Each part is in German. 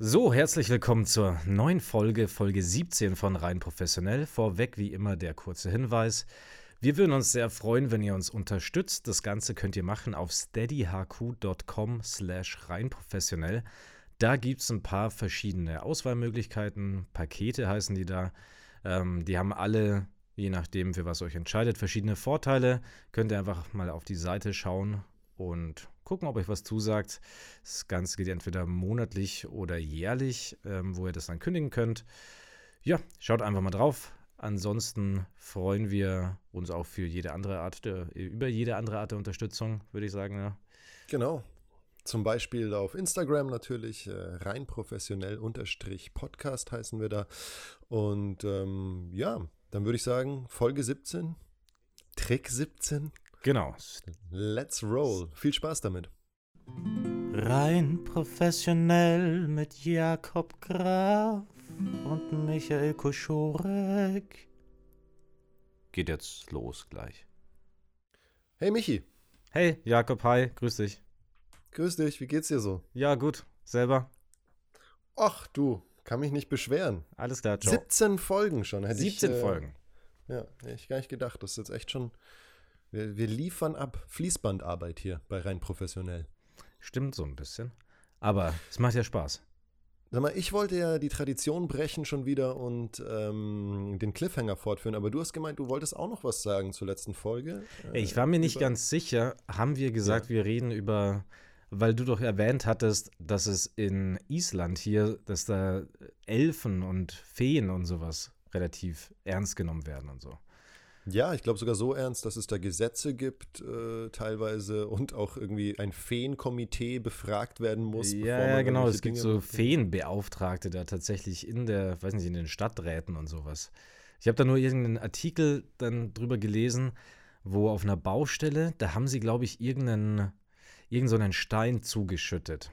So, herzlich willkommen zur neuen Folge, Folge 17 von Rein Professionell. Vorweg wie immer der kurze Hinweis. Wir würden uns sehr freuen, wenn ihr uns unterstützt. Das Ganze könnt ihr machen auf steadyhq.com slash reinprofessionell. Da gibt es ein paar verschiedene Auswahlmöglichkeiten. Pakete heißen die da. Ähm, die haben alle, je nachdem, für was euch entscheidet, verschiedene Vorteile. Könnt ihr einfach mal auf die Seite schauen und gucken, ob euch was zusagt. Das Ganze geht entweder monatlich oder jährlich, ähm, wo ihr das dann kündigen könnt. Ja, schaut einfach mal drauf. Ansonsten freuen wir uns auch für jede andere Art der, über jede andere Art der Unterstützung, würde ich sagen. Ja. Genau. Zum Beispiel auf Instagram natürlich, äh, rein professionell unterstrich Podcast heißen wir da. Und ähm, ja, dann würde ich sagen, Folge 17, Trick 17. Genau. Let's roll. Viel Spaß damit. Rein professionell mit Jakob Graf und Michael Koschorek. Geht jetzt los gleich. Hey Michi. Hey Jakob, hi, grüß dich. Grüß dich, wie geht's dir so? Ja, gut. Selber? Ach du, kann mich nicht beschweren. Alles klar, ciao. 17 Folgen schon. Hätte 17 ich, äh, Folgen. Ja, hätte ich gar nicht gedacht. Das ist jetzt echt schon. Wir, wir liefern ab Fließbandarbeit hier bei rein professionell. Stimmt so ein bisschen. Aber es macht ja Spaß. Sag mal, ich wollte ja die Tradition brechen schon wieder und ähm, den Cliffhanger fortführen, aber du hast gemeint, du wolltest auch noch was sagen zur letzten Folge. Äh, ich war mir nicht ganz sicher. Haben wir gesagt, ja. wir reden über weil du doch erwähnt hattest, dass es in Island hier, dass da Elfen und Feen und sowas relativ ernst genommen werden und so. Ja, ich glaube sogar so ernst, dass es da Gesetze gibt äh, teilweise und auch irgendwie ein Feenkomitee befragt werden muss. Ja, ja genau. Es gibt Dinge so Feenbeauftragte da tatsächlich in der, weiß nicht, in den Stadträten und sowas. Ich habe da nur irgendeinen Artikel dann drüber gelesen, wo auf einer Baustelle, da haben sie, glaube ich, irgendeinen irgendeinen so Stein zugeschüttet.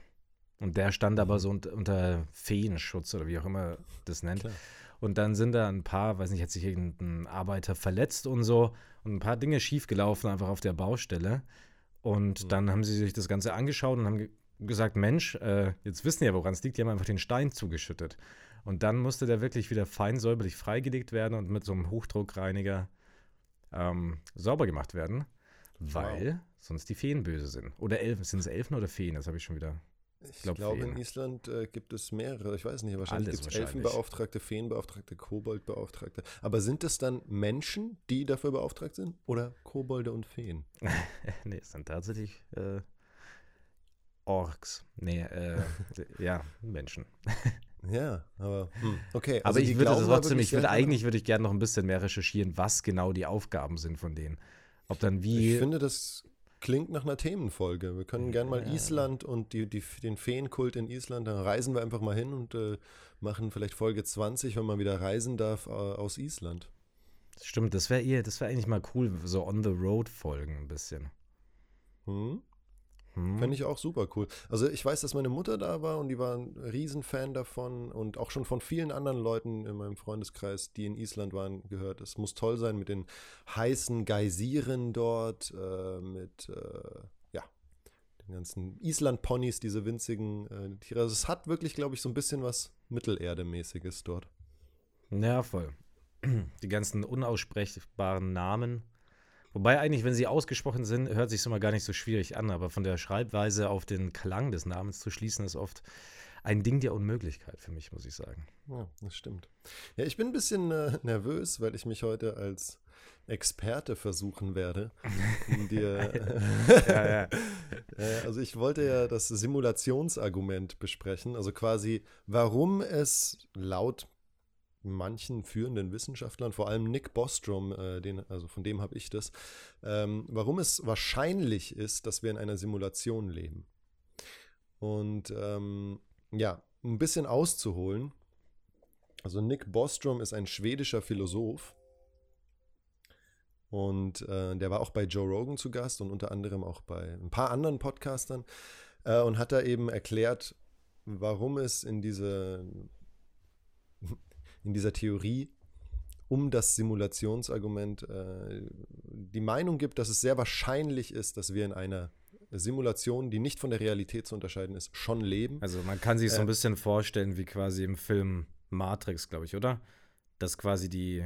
Und der stand aber mhm. so unter, unter Feenschutz oder wie auch immer das nennt. Klar. Und dann sind da ein paar, weiß nicht, hat sich irgendein Arbeiter verletzt und so und ein paar Dinge schiefgelaufen einfach auf der Baustelle. Und mhm. dann haben sie sich das Ganze angeschaut und haben ge gesagt, Mensch, äh, jetzt wissen ja, woran es liegt, die haben einfach den Stein zugeschüttet. Und dann musste der wirklich wieder fein säuberlich freigelegt werden und mit so einem Hochdruckreiniger ähm, sauber gemacht werden. Weil wow. sonst die Feen böse sind. Oder Elfen. Sind es Elfen oder Feen? Das habe ich schon wieder. Ich glaube, glaub, in Island äh, gibt es mehrere. Ich weiß nicht, wahrscheinlich gibt es Elfenbeauftragte, Feenbeauftragte, Koboldbeauftragte. Aber sind es dann Menschen, die dafür beauftragt sind? Oder Kobolde und Feen? nee, es sind tatsächlich äh, Orks. Nee, äh, ja, Menschen. Ja, aber hm, okay. Also aber ich würde trotzdem, ich würde eigentlich würde ich gerne noch ein bisschen mehr recherchieren, was genau die Aufgaben sind von denen. Ob dann wie. Ich finde, das klingt nach einer Themenfolge. Wir können gerne mal Island und die, die, den Feenkult in Island, dann reisen wir einfach mal hin und äh, machen vielleicht Folge 20, wenn man wieder reisen darf, äh, aus Island. Stimmt, das wäre das wäre eigentlich mal cool, so on the road Folgen ein bisschen. Hm? Hm. Fände ich auch super cool. Also ich weiß, dass meine Mutter da war und die war ein Riesenfan davon und auch schon von vielen anderen Leuten in meinem Freundeskreis, die in Island waren, gehört. Es muss toll sein mit den heißen Geysiren dort, äh, mit äh, ja, den ganzen Island-Ponys, diese winzigen äh, Tiere. Also es hat wirklich, glaube ich, so ein bisschen was Mittelerde-mäßiges dort. Ja, voll. Die ganzen unaussprechbaren Namen Wobei eigentlich, wenn sie ausgesprochen sind, hört sich es immer gar nicht so schwierig an, aber von der Schreibweise auf den Klang des Namens zu schließen, ist oft ein Ding der Unmöglichkeit für mich, muss ich sagen. Ja, das stimmt. Ja, ich bin ein bisschen äh, nervös, weil ich mich heute als Experte versuchen werde. Um dir, ja, ja. Äh, also ich wollte ja das Simulationsargument besprechen, also quasi, warum es laut manchen führenden Wissenschaftlern, vor allem Nick Bostrom, äh, den, also von dem habe ich das, ähm, warum es wahrscheinlich ist, dass wir in einer Simulation leben. Und ähm, ja, ein bisschen auszuholen. Also Nick Bostrom ist ein schwedischer Philosoph und äh, der war auch bei Joe Rogan zu Gast und unter anderem auch bei ein paar anderen Podcastern äh, und hat da eben erklärt, warum es in diese in dieser Theorie um das Simulationsargument äh, die Meinung gibt, dass es sehr wahrscheinlich ist, dass wir in einer Simulation, die nicht von der Realität zu unterscheiden ist, schon leben. Also man kann sich so ein äh, bisschen vorstellen, wie quasi im Film Matrix, glaube ich, oder? Dass quasi die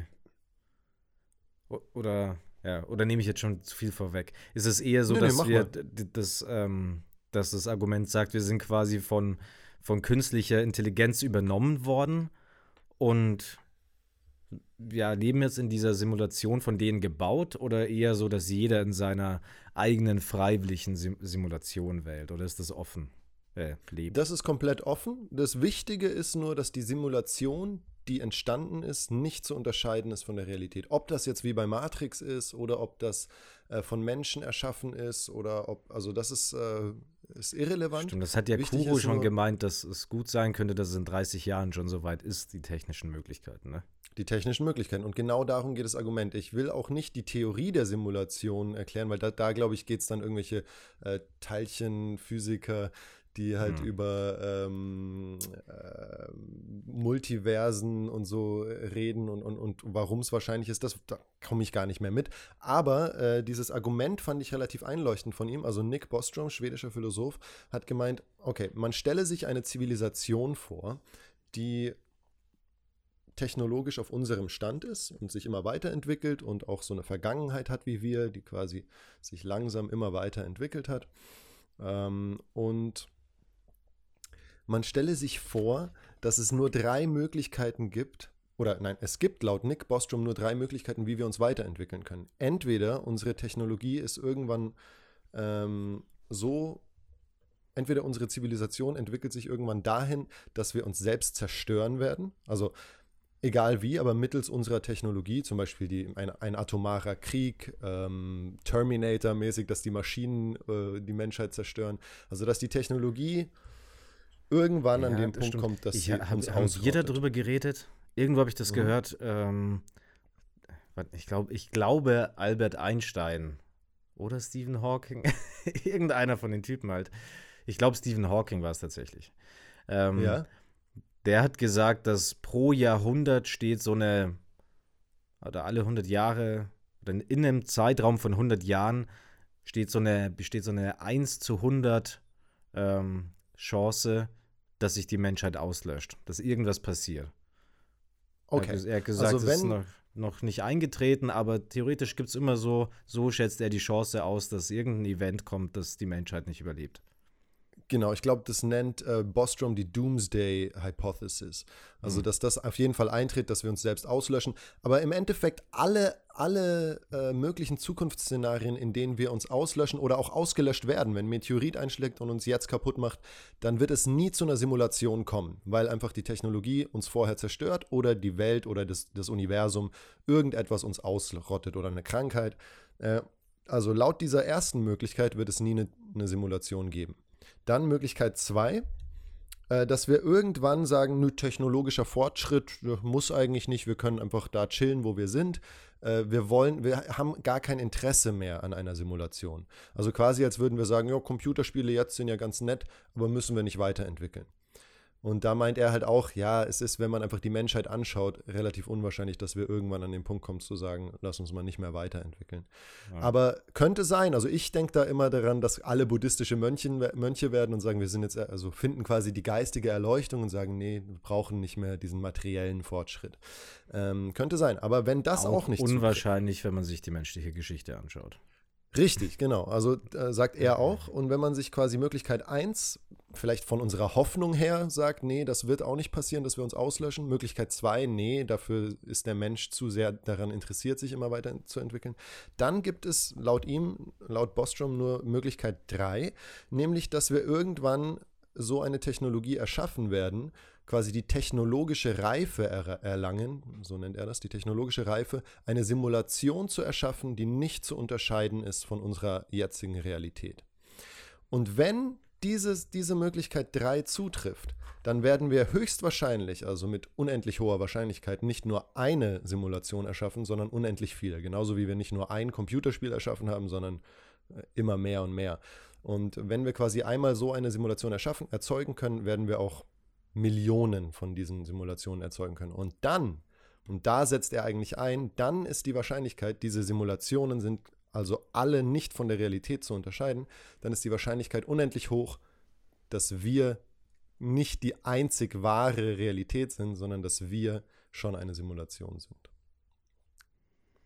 oder ja, oder nehme ich jetzt schon zu viel vorweg? Ist es eher so, nee, dass nee, wir das, ähm, dass das Argument sagt, wir sind quasi von, von künstlicher Intelligenz übernommen worden und ja, leben jetzt in dieser Simulation von denen gebaut oder eher so, dass jeder in seiner eigenen freiwilligen Sim Simulation wählt? Oder ist das offen? Äh, lebt? Das ist komplett offen. Das Wichtige ist nur, dass die Simulation, die entstanden ist, nicht zu unterscheiden ist von der Realität. Ob das jetzt wie bei Matrix ist oder ob das äh, von Menschen erschaffen ist oder ob, also das ist, äh, ist irrelevant. Stimmt, das hat ja Wichtig Kuro schon gemeint, dass es gut sein könnte, dass es in 30 Jahren schon so weit ist, die technischen Möglichkeiten, ne? Die technischen Möglichkeiten. Und genau darum geht das Argument. Ich will auch nicht die Theorie der Simulation erklären, weil da, da glaube ich, geht es dann irgendwelche äh, Teilchenphysiker, die halt mhm. über ähm, äh, Multiversen und so reden und, und, und warum es wahrscheinlich ist, das, da komme ich gar nicht mehr mit. Aber äh, dieses Argument fand ich relativ einleuchtend von ihm. Also Nick Bostrom, schwedischer Philosoph, hat gemeint, okay, man stelle sich eine Zivilisation vor, die technologisch auf unserem Stand ist und sich immer weiterentwickelt und auch so eine Vergangenheit hat wie wir, die quasi sich langsam immer weiterentwickelt hat. Ähm, und man stelle sich vor, dass es nur drei Möglichkeiten gibt, oder nein, es gibt laut Nick Bostrom nur drei Möglichkeiten, wie wir uns weiterentwickeln können. Entweder unsere Technologie ist irgendwann ähm, so, entweder unsere Zivilisation entwickelt sich irgendwann dahin, dass wir uns selbst zerstören werden. Also egal wie, aber mittels unserer Technologie, zum Beispiel die, ein, ein atomarer Krieg, ähm, Terminator-mäßig, dass die Maschinen äh, die Menschheit zerstören. Also dass die Technologie irgendwann ja, an den Punkt stimmt. kommt, dass ich, sie hab, uns Haben wir darüber geredet? Irgendwo habe ich das mhm. gehört. Ähm, ich, glaub, ich glaube, Albert Einstein oder Stephen Hawking, irgendeiner von den Typen halt. Ich glaube, Stephen Hawking war es tatsächlich. Ähm, ja. Der hat gesagt, dass pro Jahrhundert steht so eine, oder alle 100 Jahre, oder in einem Zeitraum von 100 Jahren steht so eine, besteht so eine 1 zu 100 ähm, Chance, dass sich die Menschheit auslöscht, dass irgendwas passiert. Okay. Er, hat gesagt, also wenn, es ist noch, noch nicht eingetreten, aber theoretisch gibt es immer so, so schätzt er die Chance aus, dass irgendein Event kommt, das die Menschheit nicht überlebt. Genau, ich glaube, das nennt äh, Bostrom die Doomsday Hypothesis. Also, mhm. dass das auf jeden Fall eintritt, dass wir uns selbst auslöschen. Aber im Endeffekt alle, alle äh, möglichen Zukunftsszenarien, in denen wir uns auslöschen oder auch ausgelöscht werden, wenn ein Meteorit einschlägt und uns jetzt kaputt macht, dann wird es nie zu einer Simulation kommen, weil einfach die Technologie uns vorher zerstört oder die Welt oder das, das Universum irgendetwas uns ausrottet oder eine Krankheit. Äh, also laut dieser ersten Möglichkeit wird es nie eine, eine Simulation geben. Dann Möglichkeit 2, äh, dass wir irgendwann sagen, nö, technologischer Fortschritt muss eigentlich nicht, wir können einfach da chillen, wo wir sind. Äh, wir wollen, wir haben gar kein Interesse mehr an einer Simulation. Also quasi, als würden wir sagen, ja, Computerspiele jetzt sind ja ganz nett, aber müssen wir nicht weiterentwickeln. Und da meint er halt auch, ja, es ist, wenn man einfach die Menschheit anschaut, relativ unwahrscheinlich, dass wir irgendwann an den Punkt kommen zu sagen, lass uns mal nicht mehr weiterentwickeln. Ja. Aber könnte sein, also ich denke da immer daran, dass alle buddhistische Mönchen, Mönche werden und sagen, wir sind jetzt, also finden quasi die geistige Erleuchtung und sagen, nee, wir brauchen nicht mehr diesen materiellen Fortschritt. Ähm, könnte sein, aber wenn das auch, auch nicht unwahrscheinlich, wenn man sich die menschliche Geschichte anschaut. Richtig, genau. Also äh, sagt er auch. Und wenn man sich quasi Möglichkeit 1 vielleicht von unserer Hoffnung her sagt, nee, das wird auch nicht passieren, dass wir uns auslöschen. Möglichkeit 2, nee, dafür ist der Mensch zu sehr daran interessiert, sich immer weiter zu entwickeln. Dann gibt es laut ihm, laut Bostrom, nur Möglichkeit 3, nämlich, dass wir irgendwann so eine Technologie erschaffen werden, quasi die technologische Reife er erlangen, so nennt er das, die technologische Reife, eine Simulation zu erschaffen, die nicht zu unterscheiden ist von unserer jetzigen Realität. Und wenn dieses, diese Möglichkeit 3 zutrifft, dann werden wir höchstwahrscheinlich, also mit unendlich hoher Wahrscheinlichkeit, nicht nur eine Simulation erschaffen, sondern unendlich viele. Genauso wie wir nicht nur ein Computerspiel erschaffen haben, sondern äh, immer mehr und mehr. Und wenn wir quasi einmal so eine Simulation erschaffen, erzeugen können, werden wir auch Millionen von diesen Simulationen erzeugen können. Und dann, und da setzt er eigentlich ein, dann ist die Wahrscheinlichkeit, diese Simulationen sind also alle nicht von der Realität zu unterscheiden, dann ist die Wahrscheinlichkeit unendlich hoch, dass wir nicht die einzig wahre Realität sind, sondern dass wir schon eine Simulation sind.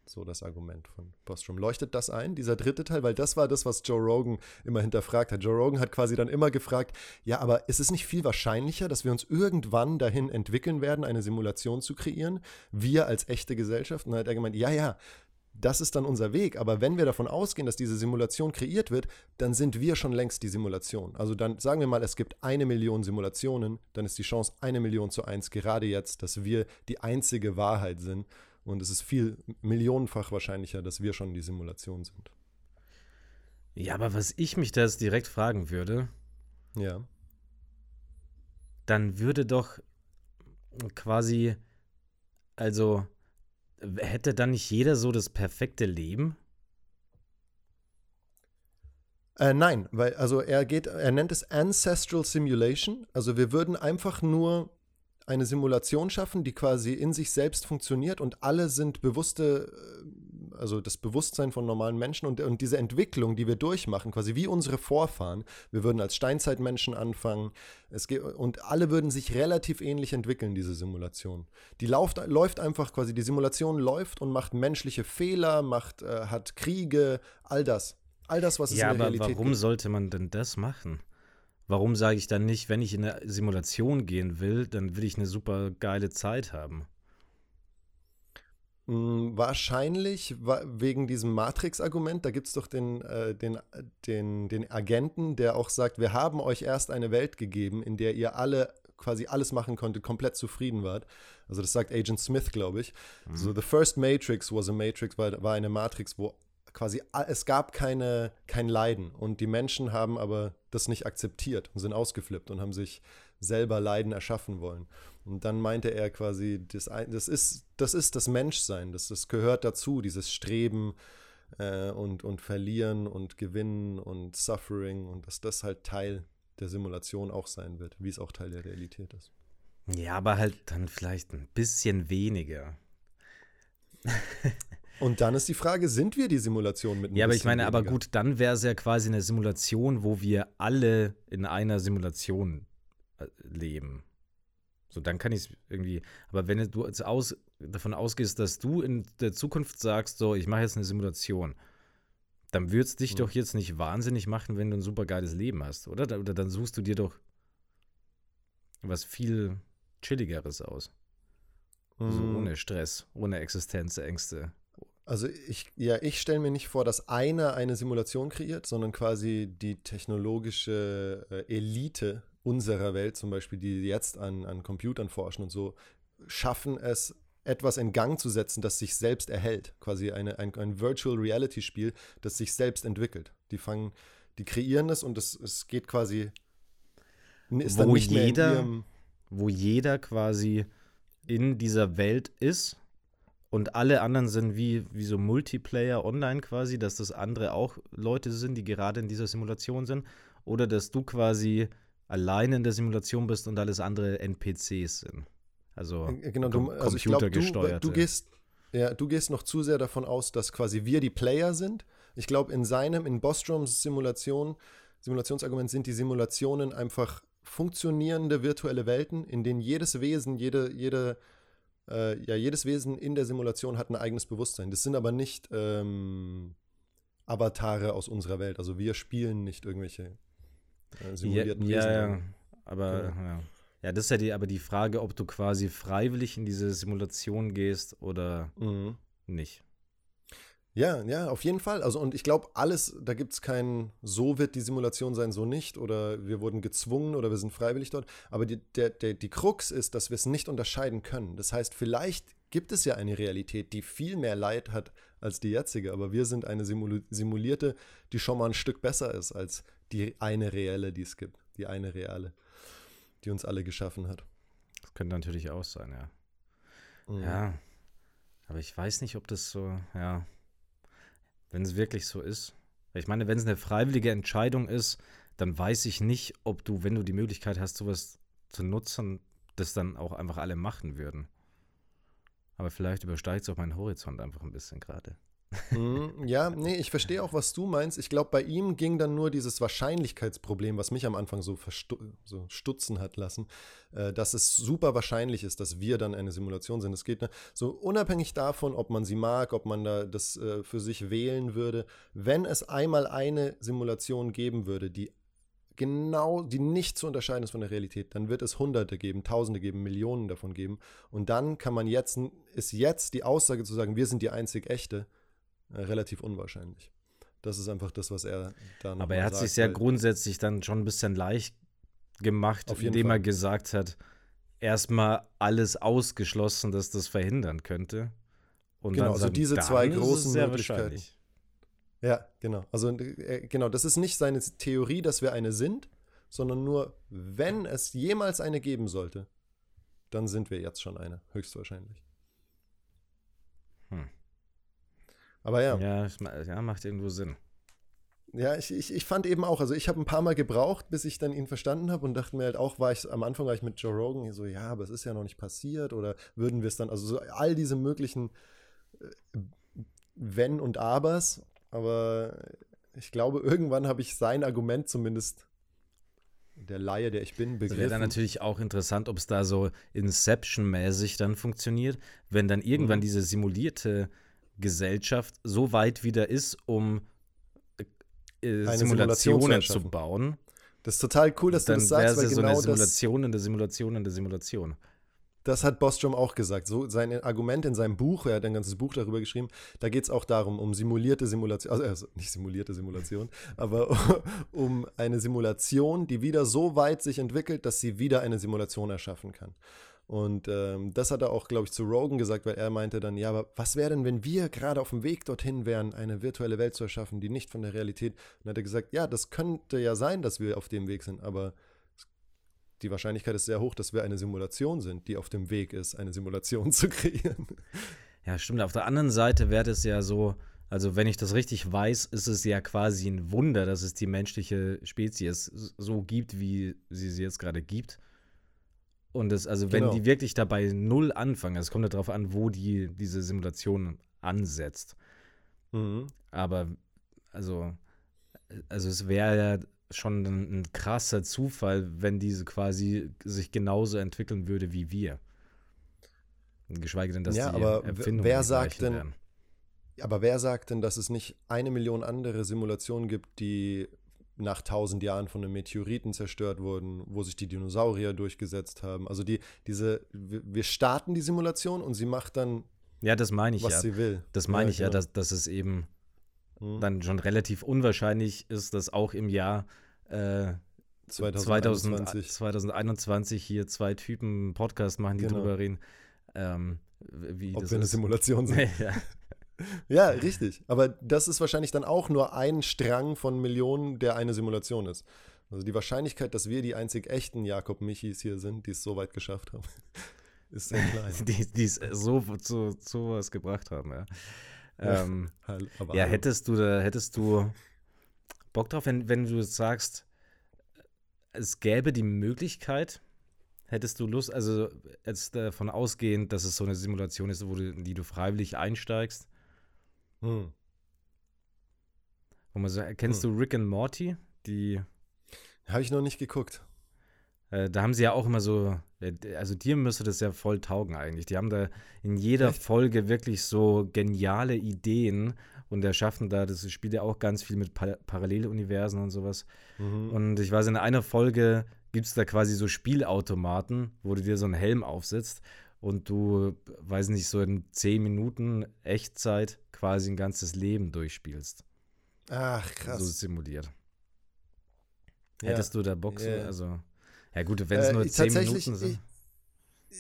So das Argument von Bostrom. Leuchtet das ein, dieser dritte Teil? Weil das war das, was Joe Rogan immer hinterfragt hat. Joe Rogan hat quasi dann immer gefragt, ja, aber ist es nicht viel wahrscheinlicher, dass wir uns irgendwann dahin entwickeln werden, eine Simulation zu kreieren, wir als echte Gesellschaft? Und dann hat er gemeint, ja, ja, das ist dann unser Weg. Aber wenn wir davon ausgehen, dass diese Simulation kreiert wird, dann sind wir schon längst die Simulation. Also dann sagen wir mal, es gibt eine Million Simulationen, dann ist die Chance eine Million zu eins gerade jetzt, dass wir die einzige Wahrheit sind. Und es ist viel millionenfach wahrscheinlicher, dass wir schon die Simulation sind. Ja, aber was ich mich da jetzt direkt fragen würde, ja. dann würde doch quasi, also hätte dann nicht jeder so das perfekte Leben? Äh, nein, weil also er geht, er nennt es Ancestral Simulation. Also wir würden einfach nur eine Simulation schaffen, die quasi in sich selbst funktioniert und alle sind bewusste, äh, also das Bewusstsein von normalen Menschen und, und diese Entwicklung, die wir durchmachen, quasi wie unsere Vorfahren. Wir würden als Steinzeitmenschen anfangen es geht, und alle würden sich relativ ähnlich entwickeln, diese Simulation. Die lauft, läuft einfach quasi, die Simulation läuft und macht menschliche Fehler, macht, äh, hat Kriege, all das. All das, was es ja, in der aber Realität warum gibt. sollte man denn das machen? Warum sage ich dann nicht, wenn ich in eine Simulation gehen will, dann will ich eine super geile Zeit haben? Mm, Wahrscheinlich wa- wegen diesem Matrix-Argument. Da gibt es doch den, äh, den, den, den Agenten, der auch sagt, wir haben euch erst eine Welt gegeben, in der ihr alle quasi alles machen konntet, komplett zufrieden wart. Also das sagt Agent Smith, glaube ich. So, the first Matrix was a Matrix, war, war eine Matrix, wo quasi es gab keine, kein Leiden und die Menschen haben aber das nicht akzeptiert und sind ausgeflippt und haben sich selber Leiden erschaffen wollen. Und dann meinte er quasi, das, das, ist, das ist das Menschsein, das, das gehört dazu, dieses Streben äh, und, und Verlieren und Gewinnen und Suffering und dass das halt Teil der Simulation auch sein wird, wie es auch Teil der Realität ist. Ja, aber halt dann vielleicht ein bisschen weniger. Und dann ist die Frage, sind wir die Simulation mit Ja, aber ich meine, aber weniger? gut, dann wäre es ja quasi eine Simulation, wo wir alle in einer Simulation äh, leben. So, dann kann ich es irgendwie. Aber wenn du jetzt aus, davon ausgehst, dass du in der Zukunft sagst, so, ich mache jetzt eine Simulation, dann würde es dich Hm. doch jetzt nicht wahnsinnig machen, wenn du ein super geiles Leben hast, oder? Oder dann suchst du dir doch was viel chilligeres aus. So Mm. ohne Stress, ohne Existenzängste. Also ich, ja, ich stelle mir nicht vor, dass einer eine Simulation kreiert, sondern quasi die technologische äh, Elite unserer Welt, zum Beispiel, die jetzt an, an Computern forschen und so, schaffen es, etwas in Gang zu setzen, das sich selbst erhält. Quasi eine, ein, ein Virtual Reality Spiel, das sich selbst entwickelt. Die fangen, die kreieren es und es, es geht quasi, ist dann Wo nicht mehr in jeder- ihrem, wo jeder quasi in dieser Welt ist und alle anderen sind wie, wie so Multiplayer online quasi, dass das andere auch Leute sind, die gerade in dieser Simulation sind, oder dass du quasi alleine in der Simulation bist und alles andere NPCs sind. Also Äh, Genau, com du, also glaube, du, du, gehst, ja, du gehst noch zu sehr davon aus, dass quasi wir die Player sind. Ich glaube, in seinem, in Bostroms Simulation, Simulationsargument sind die Simulationen einfach funktionierende virtuelle Welten, in denen jedes Wesen, jede, jede, äh, ja, jedes Wesen in der Simulation hat ein eigenes Bewusstsein. Das sind aber nicht ähm, Avatare aus unserer Welt. Also wir spielen nicht irgendwelche äh, simulierten ja, Wesen. ja, ja. Aber Genau. ja. ja, das ist ja die, aber die Frage, ob du quasi freiwillig in diese Simulation gehst oder Mhm. nicht. Ja, ja, auf jeden Fall. Also, und ich glaube, alles, da gibt es kein, so wird die Simulation sein, so nicht, oder wir wurden gezwungen oder wir sind freiwillig dort. Aber die, der, der, die Krux ist, dass wir es nicht unterscheiden können. Das heißt, vielleicht gibt es ja eine Realität, die viel mehr Leid hat als die jetzige, aber wir sind eine simul simulierte, die schon mal ein Stück besser ist als die eine reelle, die es gibt. Die eine reale, die uns alle geschaffen hat. Das könnte natürlich auch sein, ja. Mhm. Ja. Aber ich weiß nicht, ob das so, ja, wenn es wirklich so ist. Ich meine, wenn es eine freiwillige Entscheidung ist, dann weiß ich nicht, ob du, wenn du die Möglichkeit hast, sowas zu nutzen, das dann auch einfach alle machen würden. Aber vielleicht übersteigt es auch meinen Horizont einfach ein bisschen gerade. Mhm, ja, nee, ich verstehe auch, was du meinst. Ich glaube, bei ihm ging dann nur dieses Wahrscheinlichkeitsproblem, was mich am Anfang so, so stutzen hat lassen, äh, dass es super wahrscheinlich ist, dass wir dann eine Simulation sind. Es geht ne, so unabhängig davon, ob man sie mag, ob man da das äh, für sich wählen würde. Wenn es einmal eine Simulation geben würde, die genau, die nicht zu unterscheiden ist von der Realität, dann wird es Hunderte geben, Tausende geben, Millionen davon geben. Und dann kann man jetzt, ist jetzt die Aussage zu sagen, wir sind die einzig echte, relativ unwahrscheinlich. Das ist einfach das, was er da noch Aber er hat sagt, sich ja grundsätzlich dann schon ein bisschen leicht gemacht, indem Fall. er gesagt hat, erstmal alles ausgeschlossen, dass das verhindern könnte. Und genau, also sagen, diese zwei großen Möglichkeiten. Ja, genau. Also äh, genau, das ist nicht seine Theorie, dass wir eine sind, sondern nur, wenn es jemals eine geben sollte, dann sind wir jetzt schon eine, höchstwahrscheinlich. Hm. Aber ja. Ja, ja macht irgendwo Sinn. Ja, ich, ich, ich fand eben auch, also ich habe ein paar Mal gebraucht, bis ich dann ihn verstanden habe und dachte mir halt auch, war ich am Anfang war ich mit Joe Rogan so, ja, aber es ist ja noch nicht passiert oder würden wir es dann, also so all diese möglichen äh, Wenn und Abers aber ich glaube, irgendwann habe ich sein Argument zumindest der Laie, der ich bin, begriffen. Wäre dann natürlich auch interessant, ob es da so Inception-mäßig dann funktioniert, wenn dann irgendwann mhm. diese simulierte Gesellschaft so weit wieder ist, um äh, Simulationen zu, zu, bauen. Das ist total cool, dass du das sagst, weil so genau eine Simulation in der Simulation in der Simulation. Das hat Bostrom auch gesagt. So sein Argument in seinem Buch, er hat ein ganzes Buch darüber geschrieben, da geht es auch darum, um simulierte Simulation, also, also nicht simulierte Simulation, aber um eine Simulation, die wieder so weit sich entwickelt, dass sie wieder eine Simulation erschaffen kann. Und ähm, das hat er auch, glaube ich, zu Rogan gesagt, weil er meinte dann, ja, aber was wäre denn, wenn wir gerade auf dem Weg dorthin wären, eine virtuelle Welt zu erschaffen, die nicht von der Realität. Und dann hat er gesagt, ja, das könnte ja sein, dass wir auf dem Weg sind, aber die Wahrscheinlichkeit ist sehr hoch, dass wir eine Simulation sind, die auf dem Weg ist, eine Simulation zu kreieren. Ja, stimmt. Auf der anderen Seite wäre es ja so, also wenn ich das richtig weiß, ist es ja quasi ein Wunder, dass es die menschliche Spezies so gibt, wie sie sie jetzt gerade gibt. Und es, also wenn genau. die wirklich dabei null anfangen, es kommt ja darauf an, wo die diese Simulation ansetzt. Mhm. Aber also, also es wäre ja schon ein, ein, krasser Zufall, wenn diese quasi sich genauso entwickeln würde wie wir. Geschweige denn, dass ja, die aber Empfindungen wer sagt denn, werden. Aber wer sagt denn, dass es nicht eine Million andere Simulationen gibt, die nach tausend Jahren von einem Meteoriten zerstört wurden, wo sich die Dinosaurier durchgesetzt haben. Also die, diese, wir starten die Simulation und sie macht dann, ja, das meine ich was ja. sie will. Das meine ja, ich genau. ja, dass, dass es eben hm. dann schon relativ unwahrscheinlich ist, dass auch im Jahr äh, 2021. 2021 hier zwei Typen einen Podcast machen, die genau. drüber reden. Ähm, wie Ob wir eine Simulation sind. ja. Ja, richtig. Aber das ist wahrscheinlich dann auch nur ein Strang von Millionen, der eine Simulation ist. Also die Wahrscheinlichkeit, dass wir die einzig echten Jakob Michis hier sind, die es so weit geschafft haben, ist sehr klein. die, die es so zu sowas gebracht haben, ja. Ähm, ja, hättest du da, hättest du Bock drauf, wenn, wenn du sagst, es gäbe die Möglichkeit, hättest du Lust, also jetzt davon ausgehend, dass es so eine Simulation ist, wo du, in die du freiwillig einsteigst. Hm. Wo man so, kennst hm. du Rick and Morty? Die. Habe ich noch nicht geguckt. Äh, da haben sie ja auch immer so, äh, also dir müsste das ja voll taugen eigentlich. Die haben da in jeder Echt? Folge wirklich so geniale Ideen und erschaffen da, das spielt ja auch ganz viel mit pa Paralleluniversen und sowas. Mhm. Und ich weiß, in einer Folge gibt es da quasi so Spielautomaten, wo du dir so einen Helm aufsetzt und du, weiß nicht, so in zehn Minuten Echtzeit quasi ein ganzes Leben durchspielst. Ach, krass. So simuliert. Ja. Hättest du da Bock, yeah. also ja gut, wenn es äh, nur zehn Minuten sind.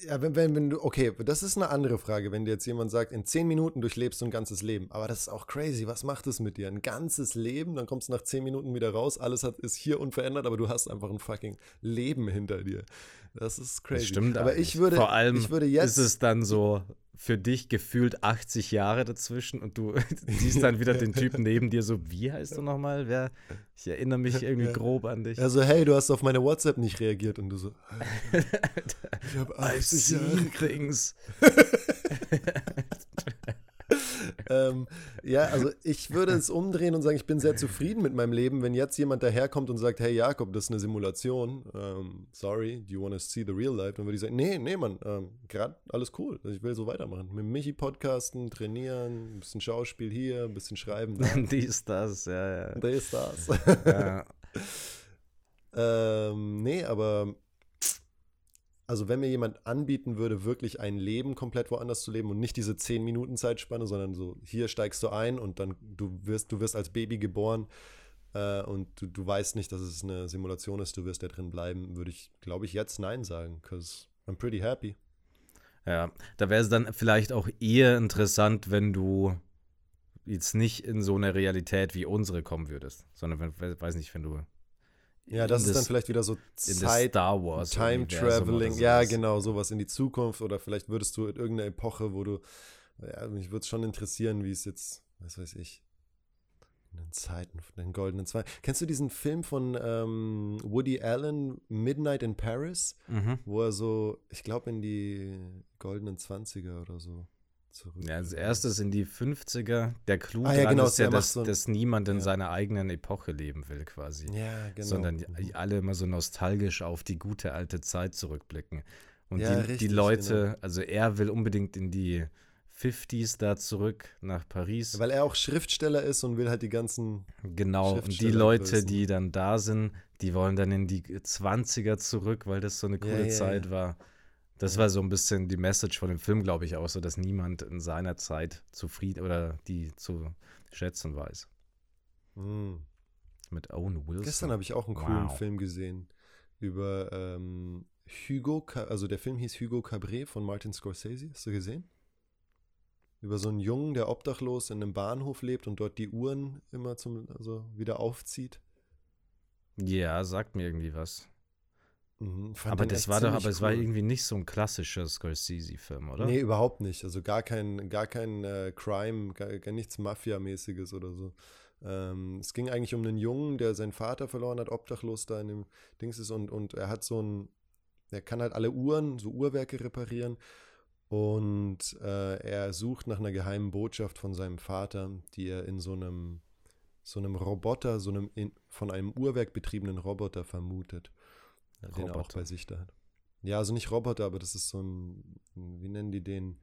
Ja, wenn, wenn, wenn du, okay, das ist eine andere Frage, wenn dir jetzt jemand sagt, in zehn Minuten durchlebst du ein ganzes Leben. Aber das ist auch crazy. Was macht es mit dir? Ein ganzes Leben, dann kommst du nach zehn Minuten wieder raus, alles hat, ist hier unverändert, aber du hast einfach ein fucking Leben hinter dir. Das ist crazy. Das stimmt, aber ich würde, vor allem ich würde jetzt, ist es dann so, für dich gefühlt 80 Jahre dazwischen und du siehst dann wieder den Typen neben dir so, wie heißt du nochmal? Wer? Ich erinnere mich irgendwie grob an dich. Also, hey, du hast auf meine WhatsApp nicht reagiert und du so, ich habe 80 Jahre. Things. ähm, ja, also ich würde es umdrehen und sagen, ich bin sehr zufrieden mit meinem Leben. Wenn jetzt jemand daherkommt und sagt, hey Jakob, das ist eine Simulation, ähm, sorry, do you want to see the real life? Dann würde ich sagen, nee, nee, Mann, ähm, gerade alles cool. Ich will so weitermachen. Mit Michi podcasten, trainieren, ein bisschen Schauspiel hier, ein bisschen schreiben da. Dies, das, ja, ja. Dies, das. ja. ähm, nee, aber also wenn mir jemand anbieten würde, wirklich ein Leben komplett woanders zu leben und nicht diese 10 Minuten Zeitspanne, sondern so, hier steigst du ein und dann du wirst, du wirst als Baby geboren äh, und du, du weißt nicht, dass es eine Simulation ist, du wirst da drin bleiben, würde ich, glaube ich, jetzt Nein sagen, because I'm pretty happy. Ja, da wäre es dann vielleicht auch eher interessant, wenn du jetzt nicht in so eine Realität wie unsere kommen würdest, sondern wenn, weiß nicht, wenn du ja, das ist das, dann vielleicht wieder so Zeit, Star Wars Time Traveling. Ja, genau, sowas in die Zukunft. Oder vielleicht würdest du in irgendeiner Epoche, wo du, ja, mich würde es schon interessieren, wie es jetzt, was weiß ich, in den Zeiten, von den goldenen zwei. Kennst du diesen Film von ähm, Woody Allen, Midnight in Paris? Mhm. Wo er so, ich glaube, in die goldenen Zwanziger oder so zurück. Ja, als erstes in die 50er. Der Clou ah, ja, genau, ist ja, dass, so dass niemand in ja. seiner eigenen Epoche leben will, quasi. Ja, genau. Sondern die, mhm. alle immer so nostalgisch auf die gute alte Zeit zurückblicken. Und ja, die, richtig, die Leute, genau. also er will unbedingt in die 50s da zurück nach Paris. Weil er auch Schriftsteller ist und will halt die ganzen. Genau, und die Leute, die dann da sind, die wollen dann in die 20er zurück, weil das so eine coole Zeit war. Das war so ein bisschen die Message von dem Film, glaube ich, auch so, dass niemand in seiner Zeit zufrieden oder die zu schätzen weiß. Mhm. Mit Owen Wilson. Gestern habe ich auch einen coolen wow. Film gesehen über ähm, Hugo, also der Film hieß Hugo Cabret von Martin Scorsese. Hast du gesehen? Über so einen Jungen, der obdachlos in einem Bahnhof lebt und dort die Uhren immer zum, also wieder aufzieht. Ja, sagt mir irgendwie was. Mhm, aber das war doch, aber cool. es war irgendwie nicht so ein klassischer Scorsese-Film, oder? Nee, überhaupt nicht. Also gar kein, gar kein äh, Crime, gar, gar nichts Mafia-mäßiges oder so. Ähm, es ging eigentlich um einen Jungen, der seinen Vater verloren hat, obdachlos da in dem Dings ist und, und er hat so ein, er kann halt alle Uhren, so Uhrwerke reparieren und äh, er sucht nach einer geheimen Botschaft von seinem Vater, die er in so einem, so einem Roboter, so einem in, von einem Uhrwerk betriebenen Roboter vermutet den er auch bei sich da hat. Ja, also nicht Roboter, aber das ist so ein, wie nennen die den?